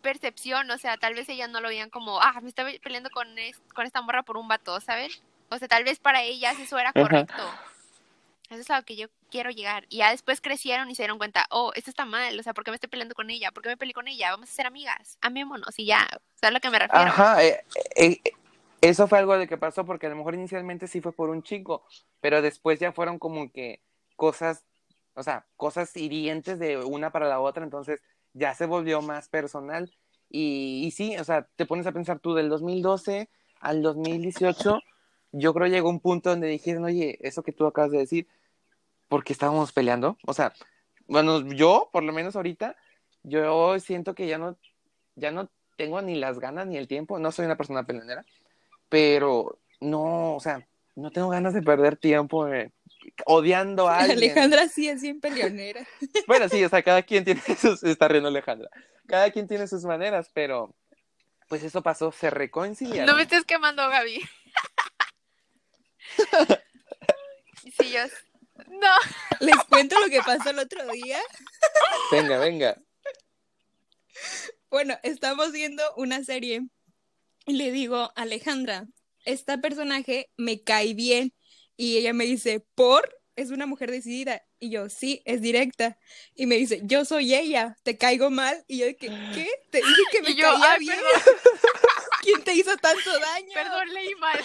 percepción, o sea, tal vez ellas no lo veían como, ah, me estaba peleando con, es- con esta morra por un vato, ¿saben? O sea, tal vez para ellas eso era Ajá. correcto. Eso es a lo que yo quiero llegar. Y ya después crecieron y se dieron cuenta, oh, esto está mal, o sea, ¿por qué me estoy peleando con ella? ¿Por qué me peleé con ella? Vamos a ser amigas, amémonos y ya, ¿sabes a lo que me refiero? Ajá. eh, eh, eh, eso fue algo de que pasó porque a lo mejor inicialmente sí fue por un chico, pero después ya fueron como que cosas, o sea, cosas hirientes de una para la otra, entonces ya se volvió más personal. Y, y sí, o sea, te pones a pensar tú del 2012 al 2018, yo creo llegó un punto donde dijeron, oye, eso que tú acabas de decir, ¿por qué estábamos peleando? O sea, bueno, yo, por lo menos ahorita, yo siento que ya no, ya no tengo ni las ganas ni el tiempo, no soy una persona peleonera, pero no, o sea, no tengo ganas de perder tiempo eh, odiando a alguien. Alejandra sí es bien peleonera. Bueno, sí, o sea, cada quien tiene sus, está riendo Alejandra, cada quien tiene sus maneras, pero pues eso pasó, se reconciliaron. No me estés quemando, Gaby. sí, yo... No. Les cuento lo que pasó el otro día. Venga, venga. Bueno, estamos viendo una serie y le digo, Alejandra, esta personaje me cae bien. Y ella me dice, ¿por? Es una mujer decidida. Y yo, sí, es directa. Y me dice, yo soy ella, ¿te caigo mal? Y yo, que, ¿qué? Te dije que me yo, caía "Ay, bien. perdón. ¿Quién te hizo tanto daño? Perdón, leí mal.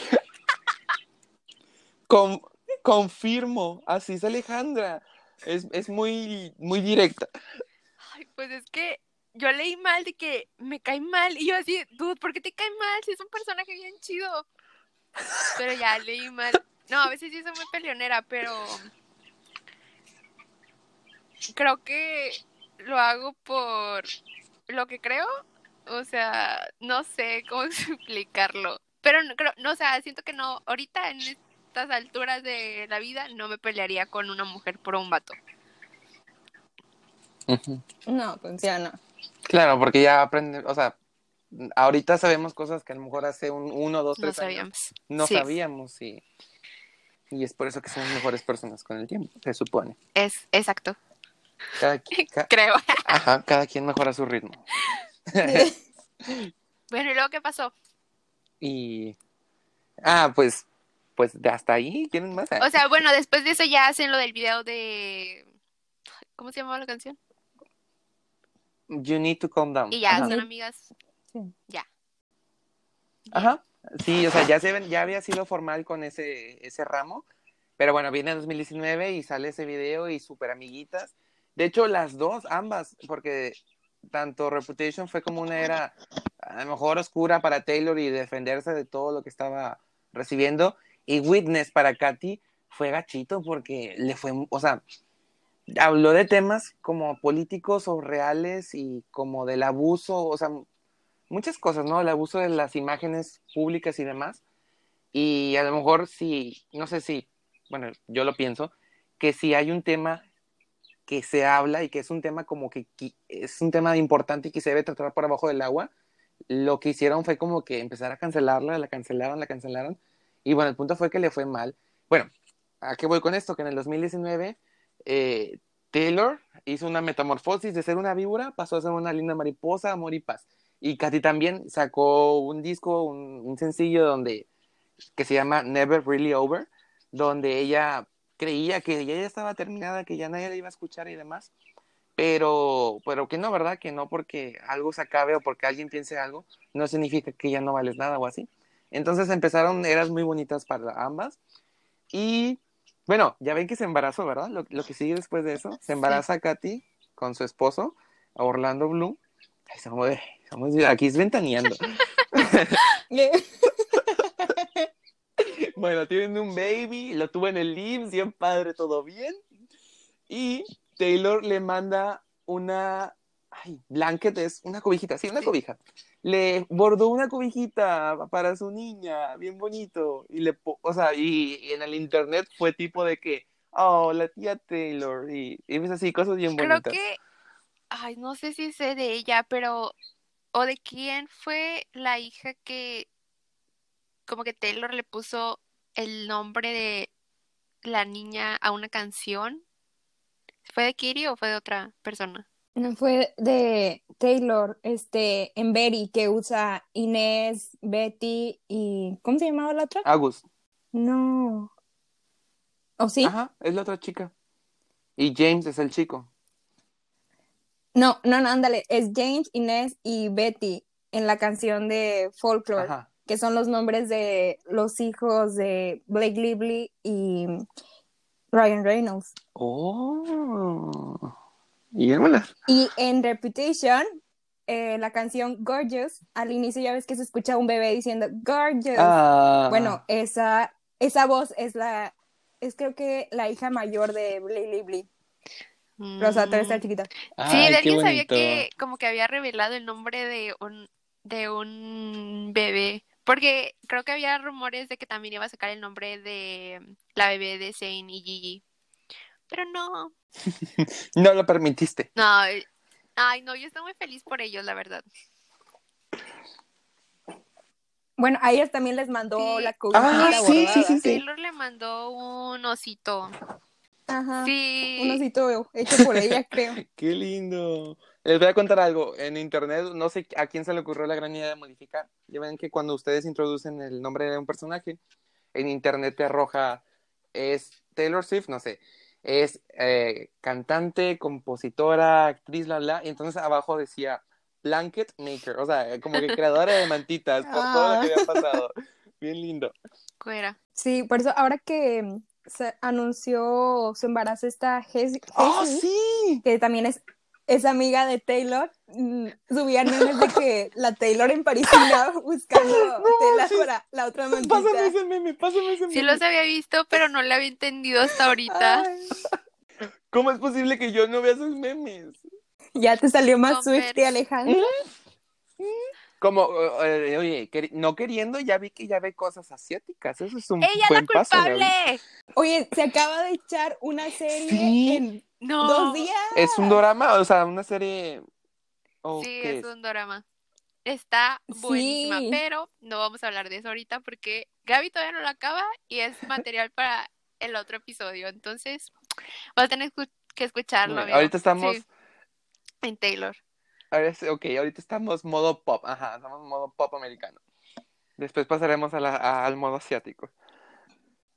Con- confirmo, así es Alejandra. Es, es muy, muy directa. Ay, pues es que yo leí mal de que me cae mal. Y yo así, dude, ¿por qué te cae mal? Si es un personaje bien chido. Pero ya leí mal. No, a veces sí soy muy peleonera, pero creo que lo hago por lo que creo O sea, no sé cómo explicarlo. Pero no, creo, no, o sea, siento que no, ahorita en estas alturas de la vida no me pelearía con una mujer por un vato. No, pues ya no. Claro, porque ya aprenden, o sea, ahorita sabemos cosas que a lo mejor hace un uno, dos, No tres años sabíamos. no Sí. sabíamos y, y es por eso que somos mejores personas con el tiempo, se supone. Es exacto, Cada, ca- creo. ajá, cada quien mejora su ritmo. Bueno, ¿y luego qué pasó? Y ah, pues pues hasta ahí, ¿quieren más? O sea, bueno, después de eso ya hacen lo del video de... ¿Cómo se llamaba la canción? You need to calm down. Y ya Ajá. son amigas. Sí. Ya. Ajá. Sí, o sea, ya se ven- ya había sido formal con ese ese ramo, pero bueno, viene 2019 y sale ese video y súper amiguitas. De hecho, las dos, ambas, porque tanto Reputation fue como una era a lo mejor oscura para Taylor y defenderse de todo lo que estaba recibiendo, y Witness para Katy fue gachito porque le fue, o sea, habló de temas como políticos o reales y como del abuso, o sea, muchas cosas, ¿no? El abuso de las imágenes públicas y demás. Y a lo mejor si, no sé si, bueno, yo lo pienso, que si hay un tema que se habla y que es un tema como que es un tema importante y que se debe tratar por abajo del agua, lo que hicieron fue como que empezar a cancelarla, la cancelaron, la cancelaron. Y bueno, el punto fue que le fue mal. Bueno, ¿a qué voy con esto? Que en el 2019 eh, Taylor hizo una metamorfosis de ser una víbora, pasó a ser una linda mariposa, amor y paz. Y Katy también sacó un disco, un, un sencillo donde que se llama Never Really Over, donde ella creía que ya estaba terminada, que ya nadie la iba a escuchar y demás, pero, pero que no, ¿verdad? Que no porque algo se acabe o porque alguien piense algo, no significa que ya no vales nada o así. Entonces empezaron eras muy bonitas para ambas y bueno, ya ven que se embarazó, ¿verdad? Lo, lo que sigue después de eso, se embaraza Katy con su esposo, Orlando Bloom. Ay, somos, aquí es ventaneando. Bueno, tienen un baby, lo tuvo en el IMSS, bien padre, todo bien. Y Taylor le manda una, ay, blanket es una cobijita, sí, una cobija. Le bordó una cobijita para su niña, bien bonito. Y le, o sea, y, y en el internet fue tipo de que, oh, la tía Taylor. Y, y es así, cosas bien Creo bonitas. que, ay, no sé si sé de ella, pero, o de quién fue la hija que, como que Taylor le puso el nombre de la niña a una canción. ¿Fue de Kitty o fue de otra persona? No fue de Taylor, este, en Betty, que usa Inés, Betty y. ¿Cómo se llamaba la otra? Agus. No. ¿O sí? Ajá, es la otra chica. Y James es el chico. No, no, no, ándale. Es James, Inés y Betty en la canción de Folklore, Ajá. que son los nombres de los hijos de Blake Lively y Ryan Reynolds. Oh. Y. Y en Reputation, eh, la canción Gorgeous, al inicio ya ves que se escucha un bebé diciendo Gorgeous. Ah. Bueno, esa, esa voz es la, es creo que la hija mayor de Blake Lively. Sea, todavía está Mm. chiquita. Sí, Ay, de alguien sabía que como que había revelado el nombre de un de un bebé, porque creo que había rumores de que también iba a sacar el nombre de la bebé de Zane y Gigi. Pero no, No lo permitiste. no, eh, ay no, yo estoy muy feliz por ellos, la verdad. Bueno, a ellas también les mandó Sí. la cobijita Ah, sí, sí, sí. Taylor le mandó un osito. Ajá. Sí. Un osito hecho por ella, creo. Qué lindo. Les voy a contar algo. En internet, no sé a quién se le ocurrió la gran idea de modificar. Ya ven que cuando ustedes introducen el nombre de un personaje, en internet te arroja, es Taylor Swift, no sé, es eh, cantante, compositora, actriz, bla, bla. Y entonces abajo decía Blanket Maker, o sea, como que creadora de mantitas por todo lo que había pasado. Bien lindo. Cuera. Sí, por eso ahora que mm, se anunció su embarazo esta Jessie, ¡Oh, sí! que también es, es amiga de Taylor, mm, subían memes de que la Taylor en Parisina buscando tela sí. para la otra mantita. Pásame ese meme, pásame ese meme. Sí los había visto, pero no lo había entendido hasta ahorita. Ay, ¿Cómo es posible que yo no vea esos memes? ya te salió más Converse. Swift y Alejandro. Como, eh, oye, no queriendo, ya vi que ya ve cosas asiáticas. Eso es un ¡Ella es la buen paso, culpable! Oye, se acaba de echar una serie Sí. en No. dos días. Es un drama, o sea, una serie. ¿o Sí, es un drama. Está buenísima, Sí. pero no vamos a hablar de eso ahorita porque Gaby todavía no lo acaba y es material para el otro episodio. Entonces, vas a tener que escucharlo. Bueno, ahorita estamos. Sí, en Taylor. Ahora sí, ok, ahorita estamos modo pop. Ajá, estamos modo pop americano. Después pasaremos a la- a- al modo asiático.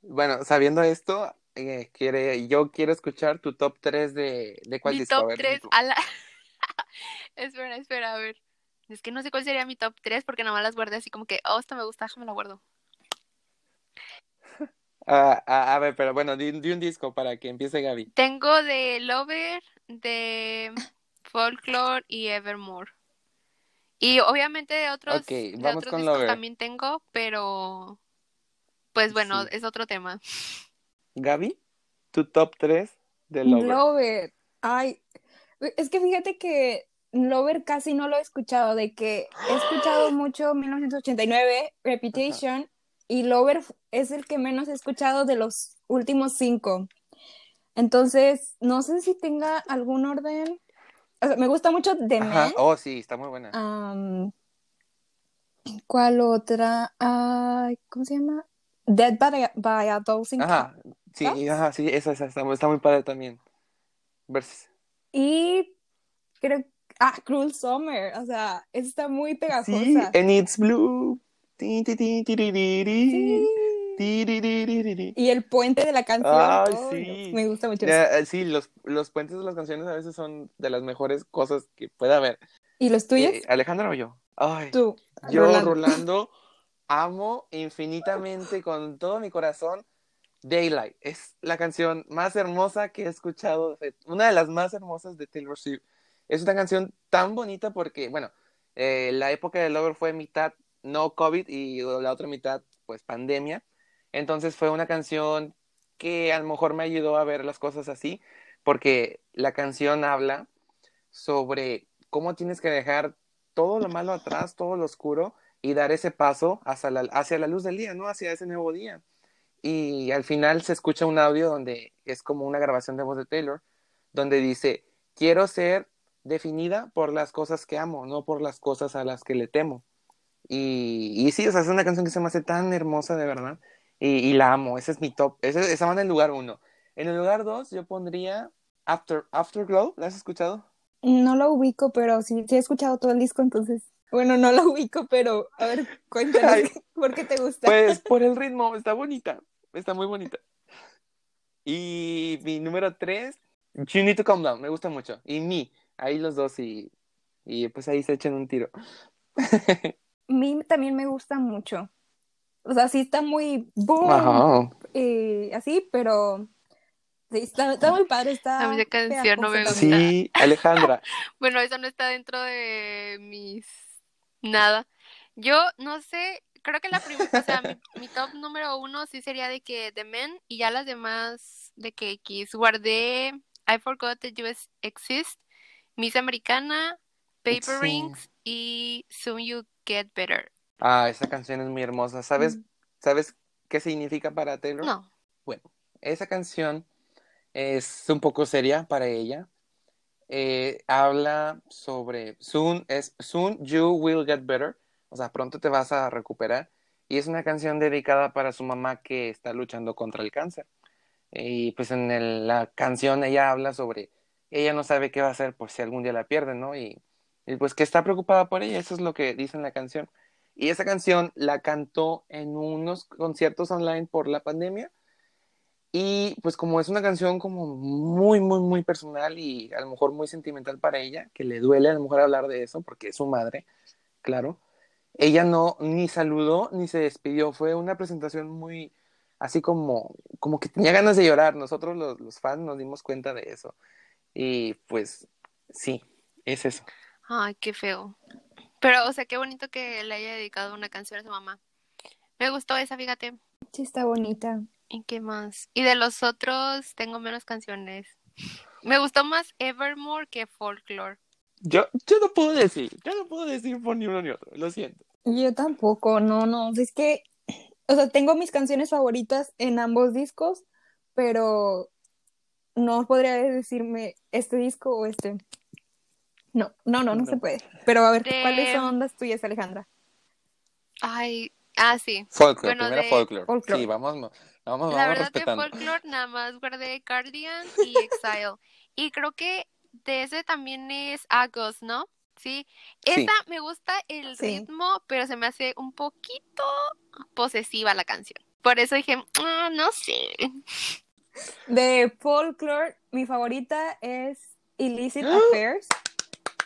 Bueno, sabiendo esto, eh, quiere, yo quiero escuchar tu top 3 de, de cuál Mi disco. Top ver, 3 tú. a la... espera, espera, a ver. Es que no sé cuál sería mi top 3 porque nomás las guardé así como que, oh, esta me gusta, déjame la guardo. Ah, ah, a ver, pero bueno, di, di un disco para que empiece Gaby. Tengo de Lover, de Folklore y Evermore. Y obviamente de otros, Ok, de vamos otros con discos Lover. también tengo, pero pues bueno, Sí. es otro tema. Gaby, tu top 3 de Lover. Lover. Ay, es que fíjate que Lover casi no lo he escuchado, de que he escuchado mucho 1989, Reputation, y Lover es el que menos he escuchado de los últimos cinco. Entonces, no sé si tenga algún orden. O sea, me gusta mucho The Ajá, Man. oh, sí, está muy buena. Am, ¿cuál otra? ¿cómo se llama? Dead by a, by a Dozen Ajá, sí, ajá, sí, esa, esa está, muy- está muy padre también. Versus. Y creo ah, Cruel Summer, o sea, esa está muy Sí, pegajosa. and it's blue. Sí. Y el puente de la canción. Ay, oh, sí. me gusta mucho eso. Eh, sí, los, los puentes de las canciones a veces son de las mejores cosas que puede haber. ¿Y los tuyos? Eh, Alejandra o yo. Ay, Tú. yo, Rolando. Rolando, amo infinitamente con todo mi corazón Daylight. Es la canción más hermosa que he escuchado, una de las más hermosas de Taylor Swift. Es una canción tan bonita porque, bueno, eh, la época de Lover fue mitad no COVID y la otra mitad, pues, pandemia. Entonces fue una canción que a lo mejor me ayudó a ver las cosas así, porque la canción habla sobre cómo tienes que dejar todo lo malo atrás, todo lo oscuro, y dar ese paso hacia la, hacia la luz del día, ¿no? Hacia ese nuevo día. Y al final se escucha un audio donde es como una grabación de voz de Taylor, donde dice, quiero ser definida por las cosas que amo, no por las cosas a las que le temo. Y, y sí, o sea, es una canción que se me hace tan hermosa, de verdad, y, y la amo, ese es mi top, ese, esa va en lugar uno. En el lugar dos yo pondría After, Afterglow, ¿la has escuchado? No lo ubico, pero sí, sí he escuchado todo el disco, entonces. Bueno, no lo ubico, pero a ver, cuéntanos Ay. por qué te gusta. Pues por el ritmo, está bonita, está muy bonita. Y mi número tres, You Need to Calm Down, me gusta mucho. Y Me, ahí los dos y, y pues ahí se echan un tiro. Mí también me gusta mucho. O sea, sí está muy boom, Ajá. eh, así, pero sí, está, está muy padre, está A mí esa canción no me gusta. Sí, Alejandra. Bueno, eso no está dentro de mis nada. Yo no sé, creo que la primera, o sea, mi, mi top número uno sí sería de que The Men y ya las demás de que X. Guardé I Forgot That You Exist, Miss Americana, Paper Sí. Rings y Soon You Get Better. Ah, esa canción es muy hermosa. ¿Sabes, Mm. ¿sabes qué significa para Taylor? No, Esa canción es un poco seria para ella. Eh, habla sobre soon es soon you will get better, o sea, pronto te vas a recuperar. Y es una canción dedicada para su mamá que está luchando contra el cáncer. Y pues en el- la canción ella habla sobre ella no sabe qué va a hacer por si algún día la pierde, ¿no? Y, y pues que está preocupada por ella, eso es lo que dice en la canción. Y esa canción la cantó en unos conciertos online por la pandemia. Y pues como es una canción como muy, muy, muy personal y a lo mejor muy sentimental para ella, que le duele a lo mejor hablar de eso porque es su madre, claro, ella no ni saludó ni se despidió, fue una presentación muy así como, como que tenía ganas de llorar, nosotros los, los fans nos dimos cuenta de eso. Y pues sí, es eso. ay, qué feo. Pero, o sea, qué bonito que le haya dedicado una canción a su mamá. Me gustó esa, fíjate. Sí, está bonita. ¿Y qué más? Y de los otros tengo menos canciones. Me gustó más Evermore que Folklore. Yo, yo no puedo decir, yo no puedo decir por ni uno ni otro, lo siento. Yo tampoco, no, no, es que, o sea, tengo mis canciones favoritas en ambos discos, pero no podría decirme este disco o este. No, no, no, no, No. se puede. Pero a ver, De- ¿cuáles son las tuyas, Alejandra? Ay, ah, sí. Folklore, Bueno, primero de- folklore. Folklore. Sí, vamos, vamos, vamos La verdad de folklore nada más guardé Cardigan y Exile. Y creo que de ese también es Agos, ¿no? Sí. Sí. Esa me gusta el Sí. ritmo, pero se me hace un poquito posesiva la canción. Por eso dije, "Ah, no sé. De folklore, mi favorita es Illicit Affairs.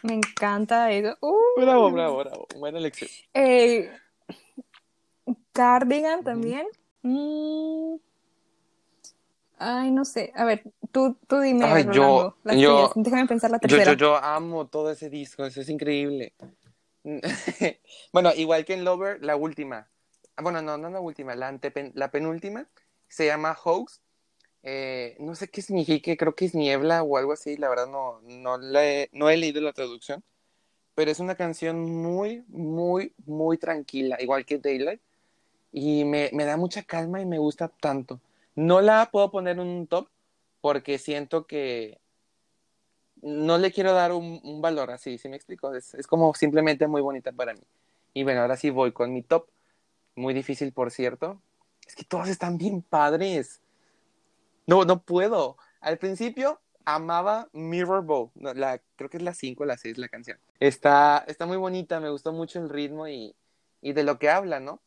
Me encanta eso. Uh, Bravo, bravo, bravo. Buena elección. eh, Cardigan también. Mm. Ay, no sé. A ver, tú, tú dime, Ay, yo- Rolando, yo-. Déjame pensar la Yo, tercera. yo, yo amo todo ese disco, eso es increíble. bueno, igual que en Lover, la última. Ah, Bueno, no, no la última, la, antepen- la penúltima se llama Hoax. Eh, no sé qué significa, creo que es niebla o algo así, la verdad no, no, la he, no he leído la traducción, pero es una canción muy, muy, muy tranquila, igual que Daylight, y me, me da mucha calma y me gusta tanto. No la puedo poner en un top porque siento que no le quiero dar un, valor así, ¿sí me explico? Es, es como simplemente muy bonita para mí. Y bueno, ahora sí voy con mi top. Muy difícil, por cierto. Es que todas están bien padres. No, no puedo. Al principio amaba Mirror la, creo que es la 5 o la 6 la canción. Está, está muy bonita, me gustó mucho el ritmo y, y de lo que habla, ¿no?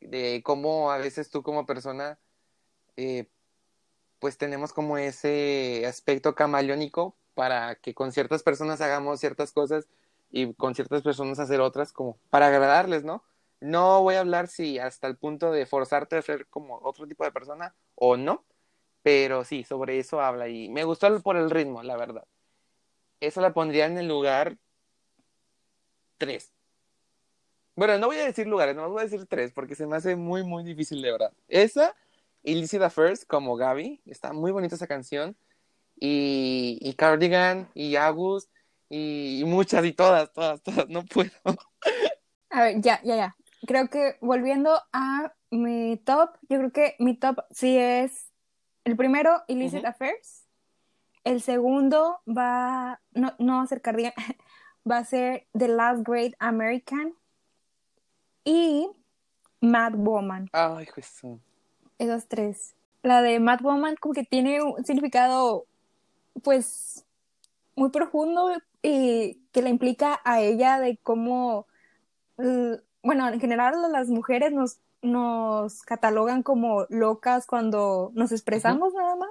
De cómo a veces tú como persona, eh, pues tenemos como ese aspecto camaleónico para que con ciertas personas hagamos ciertas cosas y con ciertas personas hacer otras como para agradarles, ¿no? No voy a hablar si hasta el punto de forzarte a ser como otro tipo de persona o no, pero sí, sobre eso habla y me gustó por el ritmo, la verdad. Eso la pondría en el lugar 3. Bueno, no voy a decir lugares, no voy a decir 3 porque se me hace muy, muy difícil de verdad. Esa, Illicit Affairs como Gaby, está muy bonita esa canción. Y, y Cardigan, y Agus, y, y muchas, y todas, todas, todas, no puedo. A ver, ya, ya, ya. Creo que volviendo a mi top, yo creo que mi top sí es el primero, Illicit. Affairs. El segundo va, no, no va a ser Cardigan, va a ser The Last Great American y Mad Woman. Ay, Jesús. Esos tres. La de Mad Woman como que tiene un significado, pues, muy profundo y que la implica a ella de cómo, bueno, en general las mujeres nos, nos catalogan como locas cuando nos expresamos nada más.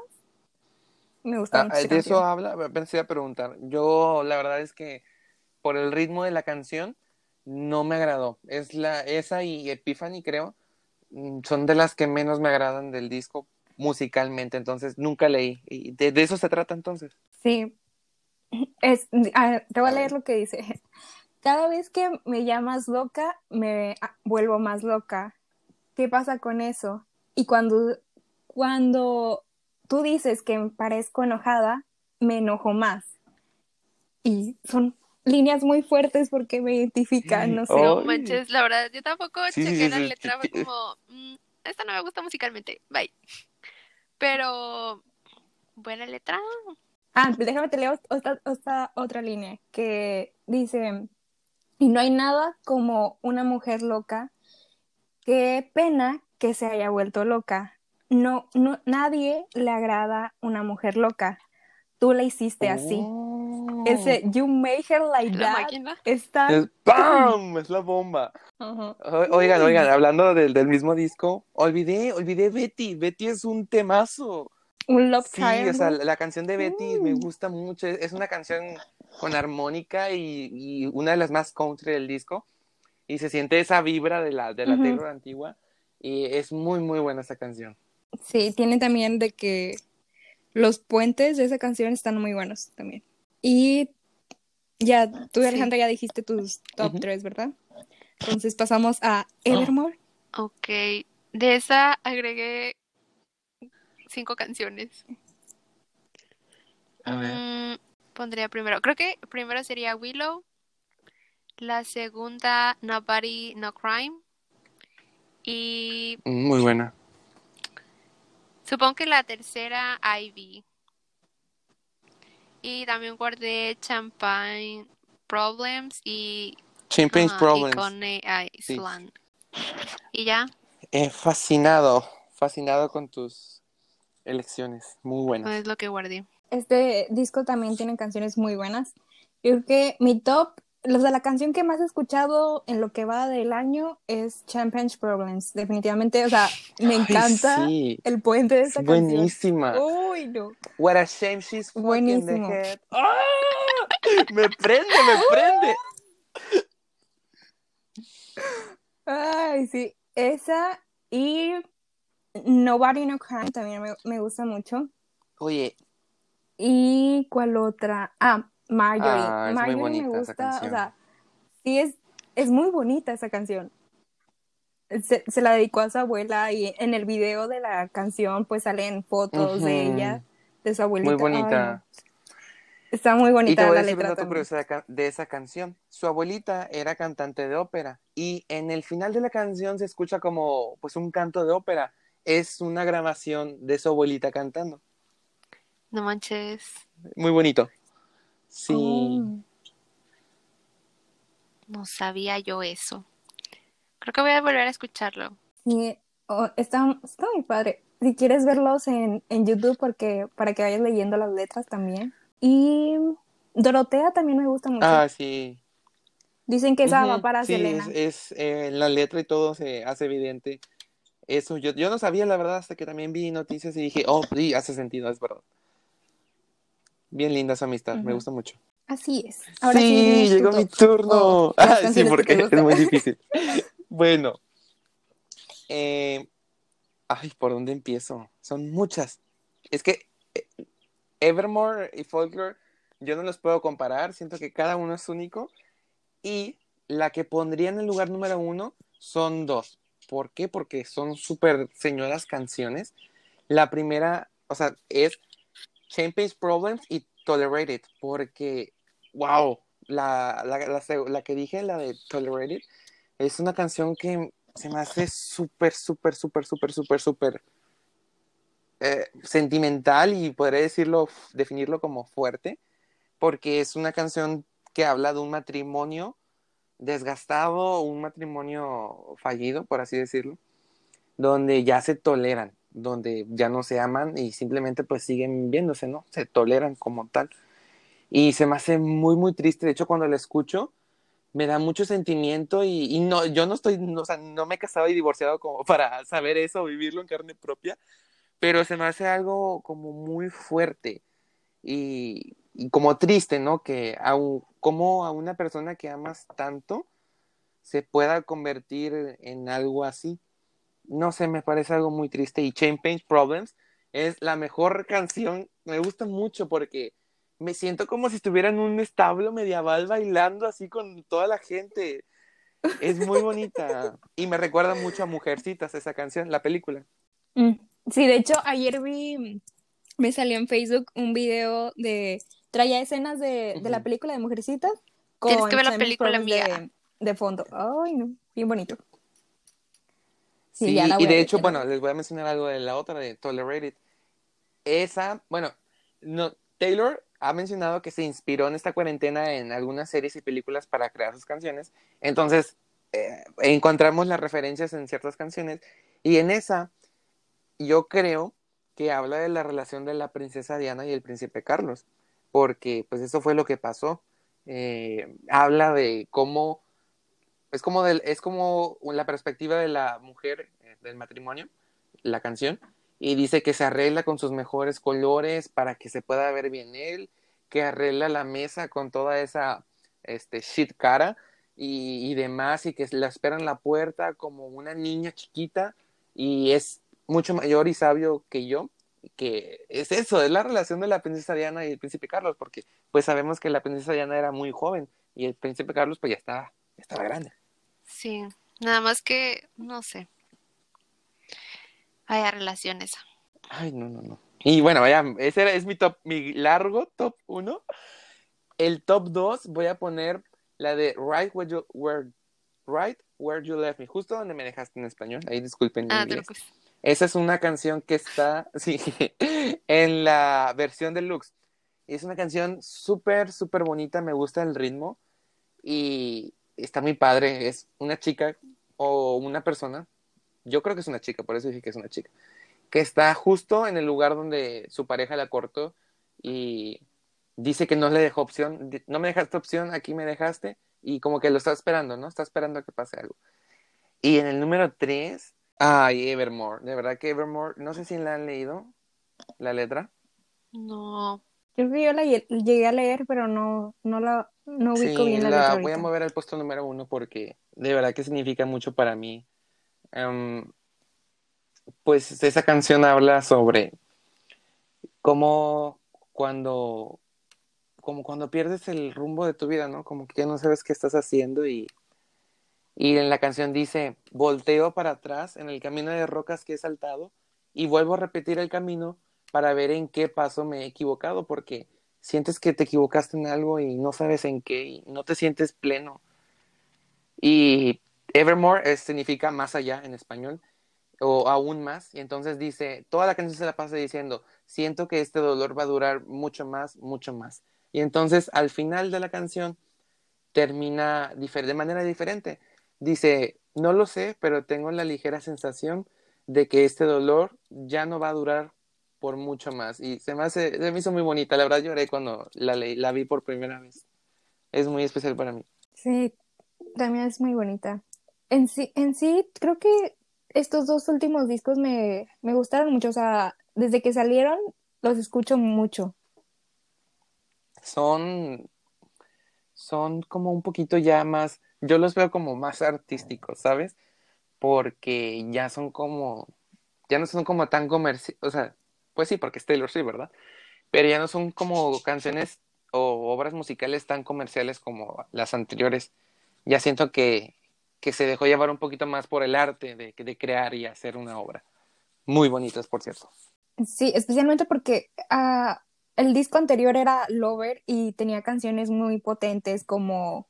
Me gusta Ah, mucho de eso habla, pensé a preguntar. Yo, la verdad es que por el ritmo de la canción, no me agradó. Es la, esa y Epiphany, creo, mm, son de las que menos me agradan del disco musicalmente, entonces nunca leí. Y de, de eso se trata entonces. Sí. Es, te voy a A leer ver. lo que dice. Cada vez que me llamas loca, me vuelvo más loca. ¿Qué pasa con eso? Y cuando, cuando tú dices que me parezco enojada, me enojo más. Y son líneas muy fuertes porque me identifican, no sé. No manches, la verdad, yo tampoco Sí, chequé sí, la sí, letra, fue como, "Mm, esta no me gusta musicalmente, bye. Pero, buena letra. Ah, déjame te leo otra, otra, otra línea que dice, y no hay nada como una mujer loca, qué pena que se haya vuelto loca. No, no, nadie le agrada una mujer loca. Tú la hiciste así. Oh. Ese you make her like La that máquina. está... Es ¡Pam! Es la bomba. Oigan, oigan, hablando del, del mismo disco, olvidé, olvidé Betty. Betty es un temazo. Un love Sí, o sea, la canción de Betty me Mm. gusta mucho. Es es una canción con armónica y, y una de las más country del disco. Y se siente esa vibra de la, de la. Taylor antigua. Y es muy, muy buena esa canción. Sí, tiene también de que los puentes de esa canción están muy buenos también. Y ya, tú, Sí. Alejandra, ya dijiste tus top Ujú. 3, ¿verdad? Entonces pasamos a Evermore. Ok, de esa agregué cinco canciones. A ver. Mm, pondría primero? Creo que primero sería Willow. La segunda, Nobody, No Crime. Y Muy buena. supongo que la tercera, Ivy. Y también guardé Champagne Problems y, Champagne's ah, y Problems. Coney Island. Y ya, Eh, fascinado, fascinado con tus elecciones. Muy buenas. es lo que guardé. Este disco también tiene canciones muy buenas. Yo creo que mi top, los de la canción que más he escuchado en lo que va del año es Champagne's Problems. Definitivamente, o sea, me Ay, encanta sí, el puente de es esta canción. buenísima. Uy, no. What a shame she's fucking the Buenísimo. head. ¡Ah! Me prende, me prende. Ay, sí. Esa y Nobody No Crime también me, me gusta mucho. Oye, ¿Y cuál otra? Ah, Marjorie. Ah, es muy Marjorie bonita me esa gusta, o canción. sea, sí es, es muy bonita esa canción. Se, se la dedicó a su abuela y en el video de la canción pues salen fotos de ella, de su abuelita. muy bonita. Está muy Y te bonita a la un letra dato también. curioso de, ca- de esa canción. Su abuelita era cantante de ópera y en el final de la canción se escucha como pues un canto de ópera. Es una grabación de su abuelita cantando. No manches. Muy bonito. Sí. Oh. No sabía yo eso. Creo que voy a volver a escucharlo. Sí, oh, está, está muy padre. Si quieres verlos en, en YouTube porque para que vayas leyendo las letras también. Y Dorotea también me gusta mucho. Ah, sí. Dicen que esa va para sí, Selena. Es, es, eh, la letra y todo se hace evidente. Eso, yo, yo no sabía la verdad hasta que también vi noticias y dije, oh, sí, hace sentido, es verdad. Bien linda esa amistad, me gusta mucho. Así es. Ahora sí, sí, llegó mi turno. Ay, sí, porque es muy difícil. Bueno, eh, ay, ¿por dónde empiezo? Son muchas. Es que eh, Evermore y Folklore, yo no los puedo comparar, siento que cada uno es único. Y la que pondría en el lugar número uno son dos. ¿Por qué? Porque son súper señoras canciones. La primera, o sea, es Champagne's Problems y Tolerated, porque, wow, la, la, la que dije, la de Tolerated, es una canción que se me hace súper, súper, súper, súper, súper, súper eh, sentimental y podría decirlo, definirlo como fuerte, porque es una canción que habla de un matrimonio desgastado, un matrimonio fallido, por así decirlo, donde ya se toleran, donde ya no se aman y simplemente pues siguen viéndose, ¿no? Se toleran como tal. Y se me hace muy, muy triste. De hecho, cuando la escucho, me da mucho sentimiento y, no, yo no estoy, no, o sea, no me he casado y divorciado como para saber eso, vivirlo en carne propia, pero se me hace algo como muy fuerte y, y como triste, ¿no? Que a, un- como a una persona que amas tanto se pueda convertir en algo así. No sé, me parece algo muy triste. Y Champagne Problems es la mejor canción. Me gusta mucho porque me siento como si estuviera en un establo medieval bailando así con toda la gente. Es muy bonita. Y me recuerda mucho a Mujercitas, esa canción, la película. Mm. Sí, de hecho, ayer vi, me salió en Facebook un video de, traía escenas de, de la película de Mujercitas Tienes con que ver la película, amiga. de, de fondo. Ay, no, bien bonito. Sí, y de hecho, bueno, les voy a mencionar algo de la otra, de Tolerated. Esa, bueno, no, Taylor ha mencionado que se inspiró en esta cuarentena en algunas series y películas para crear sus canciones. Entonces, eh, encontramos las referencias en ciertas canciones. Y en esa, yo creo que habla de la relación de la princesa Diana y el príncipe Carlos. Porque, pues, eso fue lo que pasó. Eh, habla de cómo es como, del, es como la perspectiva de la mujer eh, del matrimonio, la canción, y dice que se arregla con sus mejores colores para que se pueda ver bien él, que arregla la mesa con toda esa este, shit cara y, demás, y que la espera en la puerta como una niña chiquita, y es mucho mayor y sabio que yo, que es eso, es la relación de la princesa Diana y el príncipe Carlos, porque pues sabemos que la princesa Diana era muy joven y el príncipe Carlos pues ya estaba, estaba grande. Sí, nada más que, no sé. Vaya relaciones. Ay, no, no, no. Y bueno, vaya, ese es mi top, mi largo top uno. el top 2 voy a poner la de Right Where You, where, right where you Left Me, justo donde me dejaste en español. Ahí disculpen. Ah, inglés. Esa es una canción que está, sí, en la versión deluxe. Es una canción súper, súper bonita, me gusta el ritmo y está muy padre. Es una chica o una persona, yo creo que es una chica, por eso dije que es una chica, que está justo en el lugar donde su pareja la cortó y dice que no le dejó opción, no me dejaste opción, aquí me dejaste y como que lo está esperando, ¿no? Está esperando a que pase algo. Y en el número 3, ay, Evermore, de verdad que Evermore, no sé si la han leído, la letra. No. Creo que yo la llegué a leer, pero no, no la no ubico bien la, la voy a mover al puesto número uno porque de verdad que significa mucho para mí. Em, pues esa canción habla sobre cómo cuando como cuando pierdes el rumbo de tu vida, ¿no? Como que ya no sabes qué estás haciendo y y en la canción dice, volteo para atrás en el camino de rocas que he saltado y vuelvo a repetir el camino para ver en qué paso me he equivocado, porque sientes que te equivocaste en algo y no sabes en qué y no te sientes pleno. Y Evermore significa más allá en español o aún más. Y entonces dice, toda la canción se la pasa diciendo, siento que este dolor va a durar mucho más, mucho más. Y entonces al final de la canción termina de manera diferente. Dice, no lo sé, pero tengo la ligera sensación de que este dolor ya no va a durar por mucho más. Y se me hace, se me hizo muy bonita. La verdad lloré cuando la, la vi por primera vez. Es muy especial para mí. Sí, también es muy bonita. En sí, en sí, creo que estos dos últimos discos me, me gustaron mucho. O sea, desde que salieron, los escucho mucho. Son, son como un poquito ya más, yo los veo como más artísticos, ¿sabes? Porque ya son como, ya no son como tan comerciales, o sea, pues sí, porque es Taylor Swift, ¿verdad? Pero ya no son como canciones o obras musicales tan comerciales como las anteriores. Ya siento que, que se dejó llevar un poquito más por el arte de, de crear y hacer una obra. Muy bonitas, por cierto. Sí, especialmente porque uh, el disco anterior era Lover y tenía canciones muy potentes como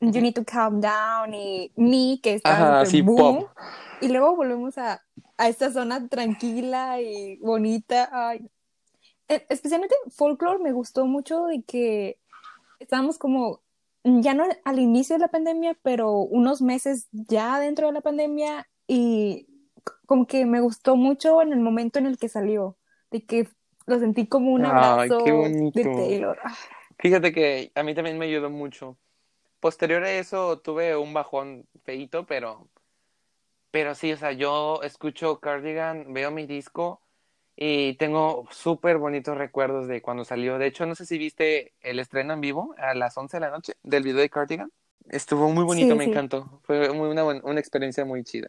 You Need to Calm Down y Me, que está Ajá, boom. Pop. Y luego volvemos a, a esta zona tranquila y bonita. Ay. E, especialmente Folklore me gustó mucho de que estábamos como, ya no al inicio de la pandemia, pero unos meses ya dentro de la pandemia y como que me gustó mucho en el momento en el que salió, de que lo sentí como un abrazo de Taylor. Fíjate que a mí también me ayudó mucho. Posterior a eso tuve un bajón feito, pero pero sí, o sea, yo escucho Cardigan, veo mi disco y tengo súper bonitos recuerdos de cuando salió. De hecho, no sé si viste el estreno en vivo a las 11 de la noche del video de Cardigan. Estuvo muy bonito, me encantó. Fue muy, una, una experiencia muy chida.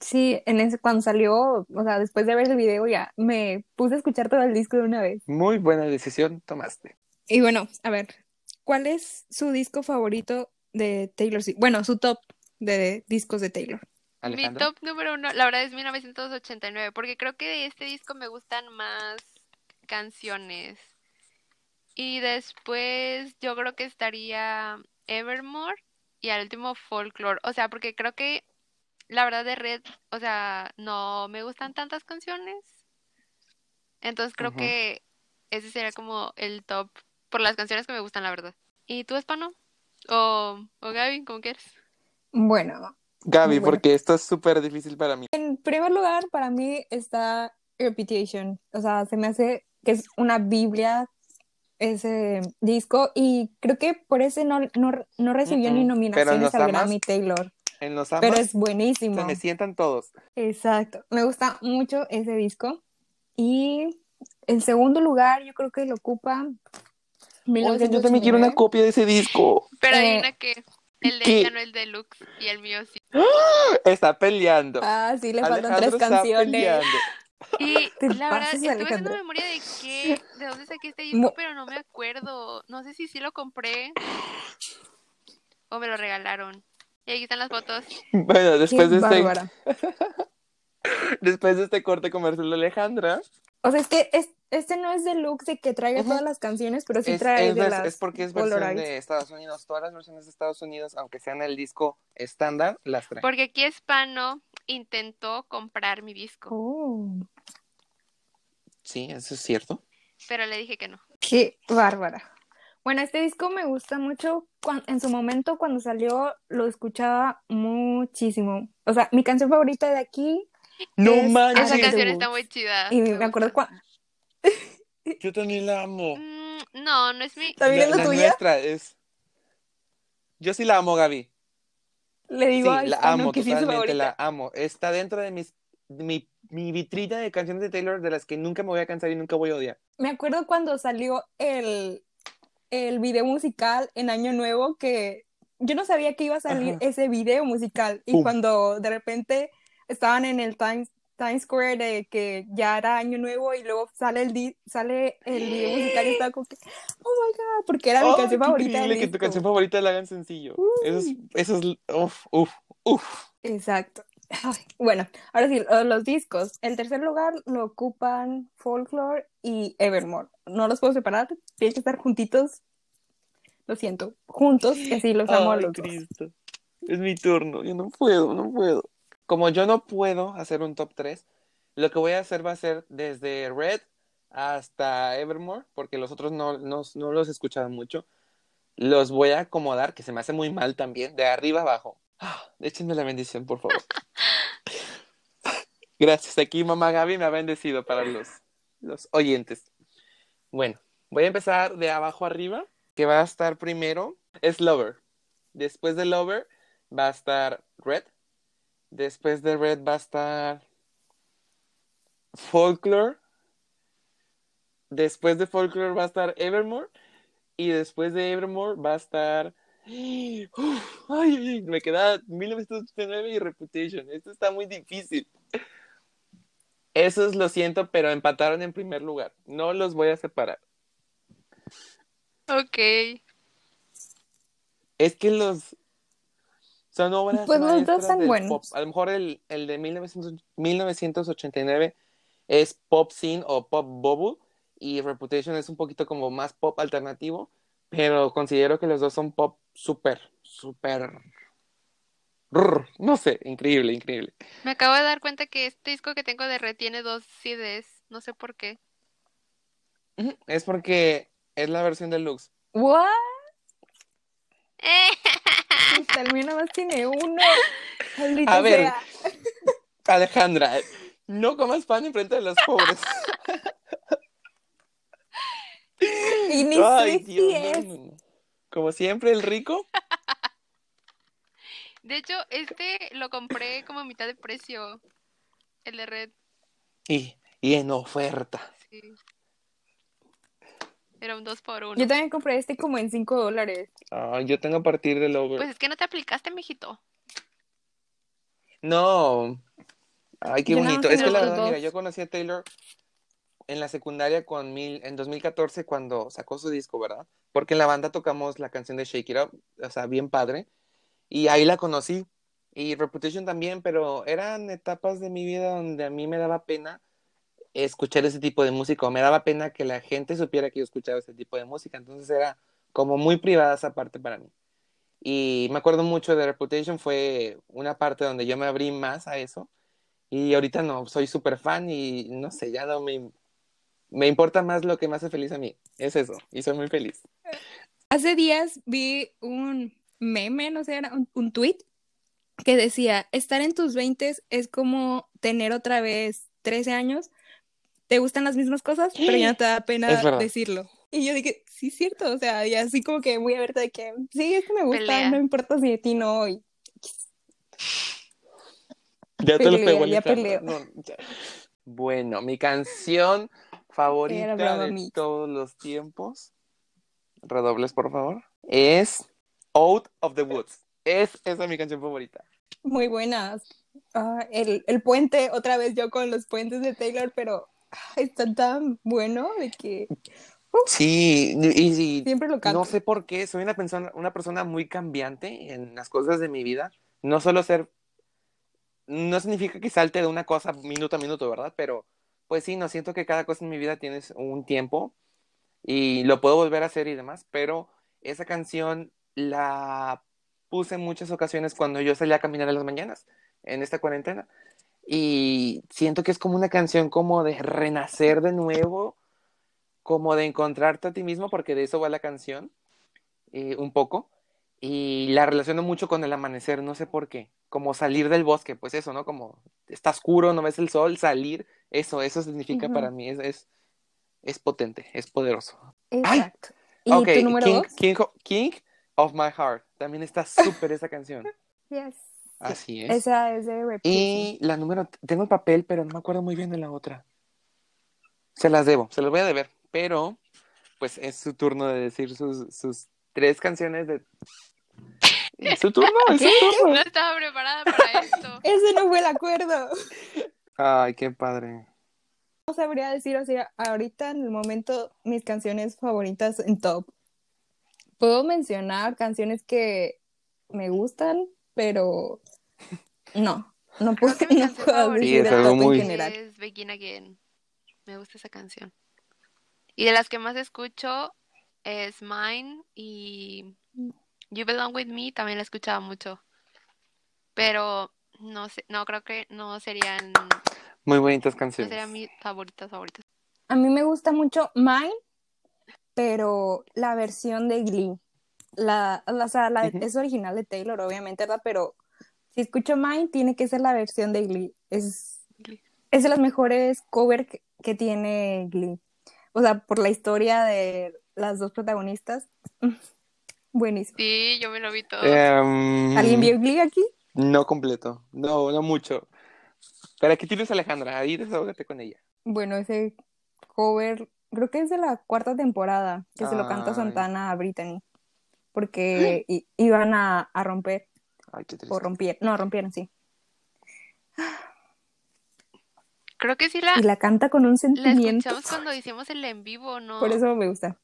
Sí, en ese, cuando salió, o sea, después de ver el video ya me puse a escuchar todo el disco de una vez. Muy buena decisión tomaste. Y bueno, a ver, ¿cuál es su disco favorito de Taylor Swift? Bueno, su top de discos de Taylor. Mi top número uno, la verdad es 1989, porque creo que de este disco me gustan más canciones. Y después yo creo que estaría Evermore y al último Folklore. O sea, porque creo que la verdad de Red, o sea, no me gustan tantas canciones. Entonces creo que ese sería como el top por las canciones que me gustan, la verdad. ¿Y tú, Espano? ¿O, o Gaby, como quieres? Bueno, Gaby, porque esto es súper difícil para mí. En primer lugar, para mí está Reputation. O sea, se me hace que es una biblia ese disco y creo que por ese no, no, recibió ni nominaciones al Grammy Taylor. En los pero es buenísimo. Se me sientan todos. Exacto. Me gusta mucho ese disco. Y en segundo lugar, yo creo que lo ocupa. Yo también quiero una copia de ese disco. Pero hay una que el de ella no es deluxe y el mío sí. Está peleando. Ah, sí, le faltan tres canciones. Y la verdad, estuve haciendo memoria de qué, de dónde saqué este disco, pero no me acuerdo. No sé si sí lo compré o me lo regalaron. Y aquí están las fotos. Bueno, después de este. después de este corte comercial de Alejandra. O sea, es que este no es deluxe de que traiga todas las canciones, pero sí Es, trae es de las es porque es versión de Estados Unidos. Todas las versiones de Estados Unidos, aunque sean el disco estándar, las traen. Porque aquí Hispano intentó comprar mi disco, Oh, Sí, eso es cierto. pero le dije que no. qué bárbara. Bueno, este disco me gusta mucho. en su momento, cuando salió, lo escuchaba muchísimo. O sea, mi canción favorita de aquí, No Es- manches. Esa canción está muy chida. y me me acuerdo cuando... Yo también la amo. Mm, no, no es mi... ¿También es la la tuya? nuestra es. Yo sí la amo, Gaby. Le Sí, digo a la amo, que sí es totalmente la amo. Está dentro de mis, mi, mi vitrina de canciones de Taylor de las que nunca me voy a cansar y nunca voy a odiar. Me acuerdo cuando salió el, el video musical en Año Nuevo que yo no sabía que iba a salir Ajá. ese video musical y Pum. cuando de repente estaban en el Times, Times Square de que ya era Año Nuevo y luego sale el, di- sale el video musical y estaba como que, oh my god, porque era mi ¡Ay, canción qué favorita increíble que tu canción favorita la hagan sencillo. Eso es, eso es, uf, uf, uf. Exacto. Ay, bueno, ahora sí, lo- los discos. El tercer lugar lo ocupan Folklore y Evermore. No los puedo separar, tienen que estar juntitos. Lo siento, juntos, y así los amo a los dos. Cristo. Es mi turno. Yo no puedo, no puedo. Como yo no puedo hacer un top 3, lo que voy a hacer va a ser desde Red hasta Evermore, porque los otros no, no, no los he escuchado mucho. Los voy a acomodar, que se me hace muy mal también, de arriba abajo. Ah, échenme la bendición, por favor. Gracias. Aquí mamá Gaby me ha bendecido para los, los oyentes. Bueno, voy a empezar de abajo arriba, que va a estar primero es Lover. Después de Lover va a estar Red. Después de Red va a estar Folklore. Después de Folklore va a estar Evermore. Y después de Evermore va a estar. Uf, ay, me queda 1989 y Reputation. Esto está muy difícil. Esos lo siento, pero empataron en primer lugar. No los voy a separar. Ok. Es que los son obras Pues los dos maestras están del buenos. pop. A lo mejor el, el de 1900 1989 es pop scene o pop bubble y Reputation es un poquito como más pop alternativo, pero considero que los dos son pop súper, súper... No sé, increíble, increíble. Me acabo de dar cuenta que este disco que tengo de Red tiene dos CDs. No sé por qué. Es porque es la versión deluxe. ¿What? Mío nada más tiene uno. Maldita A ver. sea. Alejandra, no comas pan enfrente de los pobres. Y ni Ay, Dios, es. no, no. Como siempre, el rico. De hecho, este lo compré como a mitad de precio. El de Red. Y, y en oferta. Sí. Era un 2 por 1 Yo también compré este como en 5 dólares. Ah, yo tengo a partir del over. Pues es que no te aplicaste, mijito. No. Ay, qué Yo bonito. Es que la verdad, mira, yo conocí a Taylor en la secundaria con mil, en 2014 cuando sacó su disco, ¿verdad? Porque en la banda tocamos la canción de Shake It Up, o sea, bien padre. Y ahí la conocí. Y Reputation también, pero eran etapas de mi vida donde a mí me daba pena escuchar ese tipo de música, o me daba pena que la gente supiera que yo escuchaba ese tipo de música. Entonces era como muy privada esa parte para mí. Y me acuerdo mucho de Reputation, fue una parte donde yo me abrí más a eso. Y ahorita no, soy súper fan y no sé, ya no me, me importa más lo que me hace feliz a mí. Es eso, y soy muy feliz. Hace días vi un meme, no sé, era un, un tweet que decía, estar en tus 20 es como tener otra vez 13 años, te gustan las mismas cosas, pero ya no te da pena Es decirlo. Y yo dije, sí, es cierto, o sea, y así como que muy abierta de que, sí, es que me gusta, Pelea. no importa si de ti no, y Ya te lo Pelea, pegó ya Alejandra. peleo. No, ya. Bueno, mi canción favorita de todos los tiempos, redobles por favor, es Out of the Woods. Es esa mi canción favorita. muy buenas. Ah, el, el puente, otra vez yo con los puentes de Taylor, pero está tan bueno de que Sí, y, y siempre lo canto. no sé por qué, soy una persona, una persona muy cambiante en las cosas de mi vida. No solo ser, no significa que salte de una cosa minuto a minuto, ¿verdad? Pero pues sí, no siento que cada cosa en mi vida tiene un tiempo y lo puedo volver a hacer y demás, pero esa canción la puse en muchas ocasiones cuando yo salía a caminar en las mañanas en esta cuarentena. Y siento que es como una canción como de renacer de nuevo, como de encontrarte a ti mismo, porque de eso va la canción, eh, un poco. Y la relaciono mucho con el amanecer, no sé por qué. Como salir del bosque, pues eso, ¿no? Como está oscuro, no ves el sol, salir, eso, eso significa para mí, es, es, es, potente, es poderoso. Exacto. ¿Y tu número King, King, of My Heart, también está súper esa canción. Yes. Así es. Esa es de Y la número, tengo el papel, pero no me acuerdo muy bien de la otra. Se las debo, se las voy a deber, pero pues es su turno de decir sus, sus tres canciones de... Es su turno, es su turno. No estaba preparada para esto. Ese no fue el acuerdo. Ay, qué padre. No sabría decir, o sea, ahorita en el momento mis canciones favoritas en top. Puedo mencionar canciones que me gustan, pero no, no puedo, no puedo decir es algo muy... en general. Es Begin Again. Me gusta esa canción. Y de las que más escucho es Mine y You Belong With Me, también la escuchaba mucho. Pero no sé, no creo que no serían muy bonitas canciones. No serían mis favoritas favoritas. A mí me gusta mucho Mine, pero la versión de Glee. La, o sea, la, es original de Taylor, obviamente, ¿verdad? Pero si escucho Mine, tiene que ser la versión de Glee. Es, es de las mejores covers que, tiene Glee. O sea, por la historia de las dos protagonistas. Buenísimo. Sí, yo me lo vi todo. Em, ¿Alguien vio Glee aquí? No completo. No, no mucho. Pero aquí tienes a Alejandra, ahí desahógate con ella. Bueno, ese cover, creo que es de la cuarta temporada, que se lo canta Santana a Brittany. Porque iban a, a romper. Ay, qué o rompieron, no, rompieron, sí. Creo que sí la... Y la canta con un sentimiento. La escuchamos cuando hicimos el en vivo, ¿no? Por eso me gusta.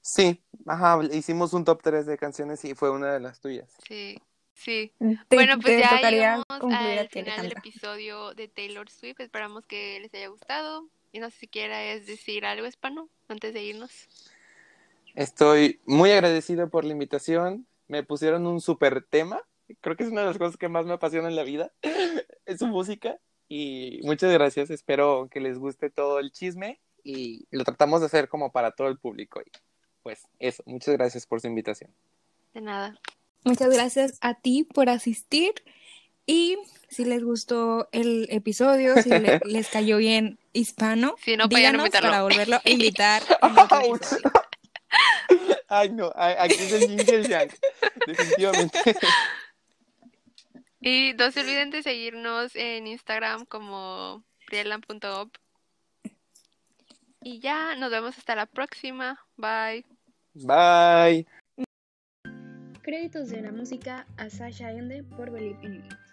Sí, ajá, hicimos un top 3 de canciones y fue una de las tuyas. Sí, sí. bueno, pues ya llegamos al final del episodio de Taylor Swift. Esperamos que les haya gustado. Y no sé si quieras decir algo, Espano, antes de irnos. Estoy muy agradecido por la invitación me pusieron un super tema. Creo que es una de las cosas que más me apasiona en la vida, es su música. Y muchas gracias, espero que les guste todo el chisme y lo tratamos de hacer como para todo el público. Y pues eso, muchas gracias por su invitación. De nada. Muchas gracias a ti por asistir y si les gustó el episodio, si les cayó bien hispano, si no, díganos para volverlo a invitar. Ay, no, aquí es el yin y el yang, definitivamente. Y no se olviden de seguirnos en Instagram como prielan.op. Y ya, nos vemos hasta la próxima. Bye. Bye. Créditos de la música a Sasha Ende por Believe in Me.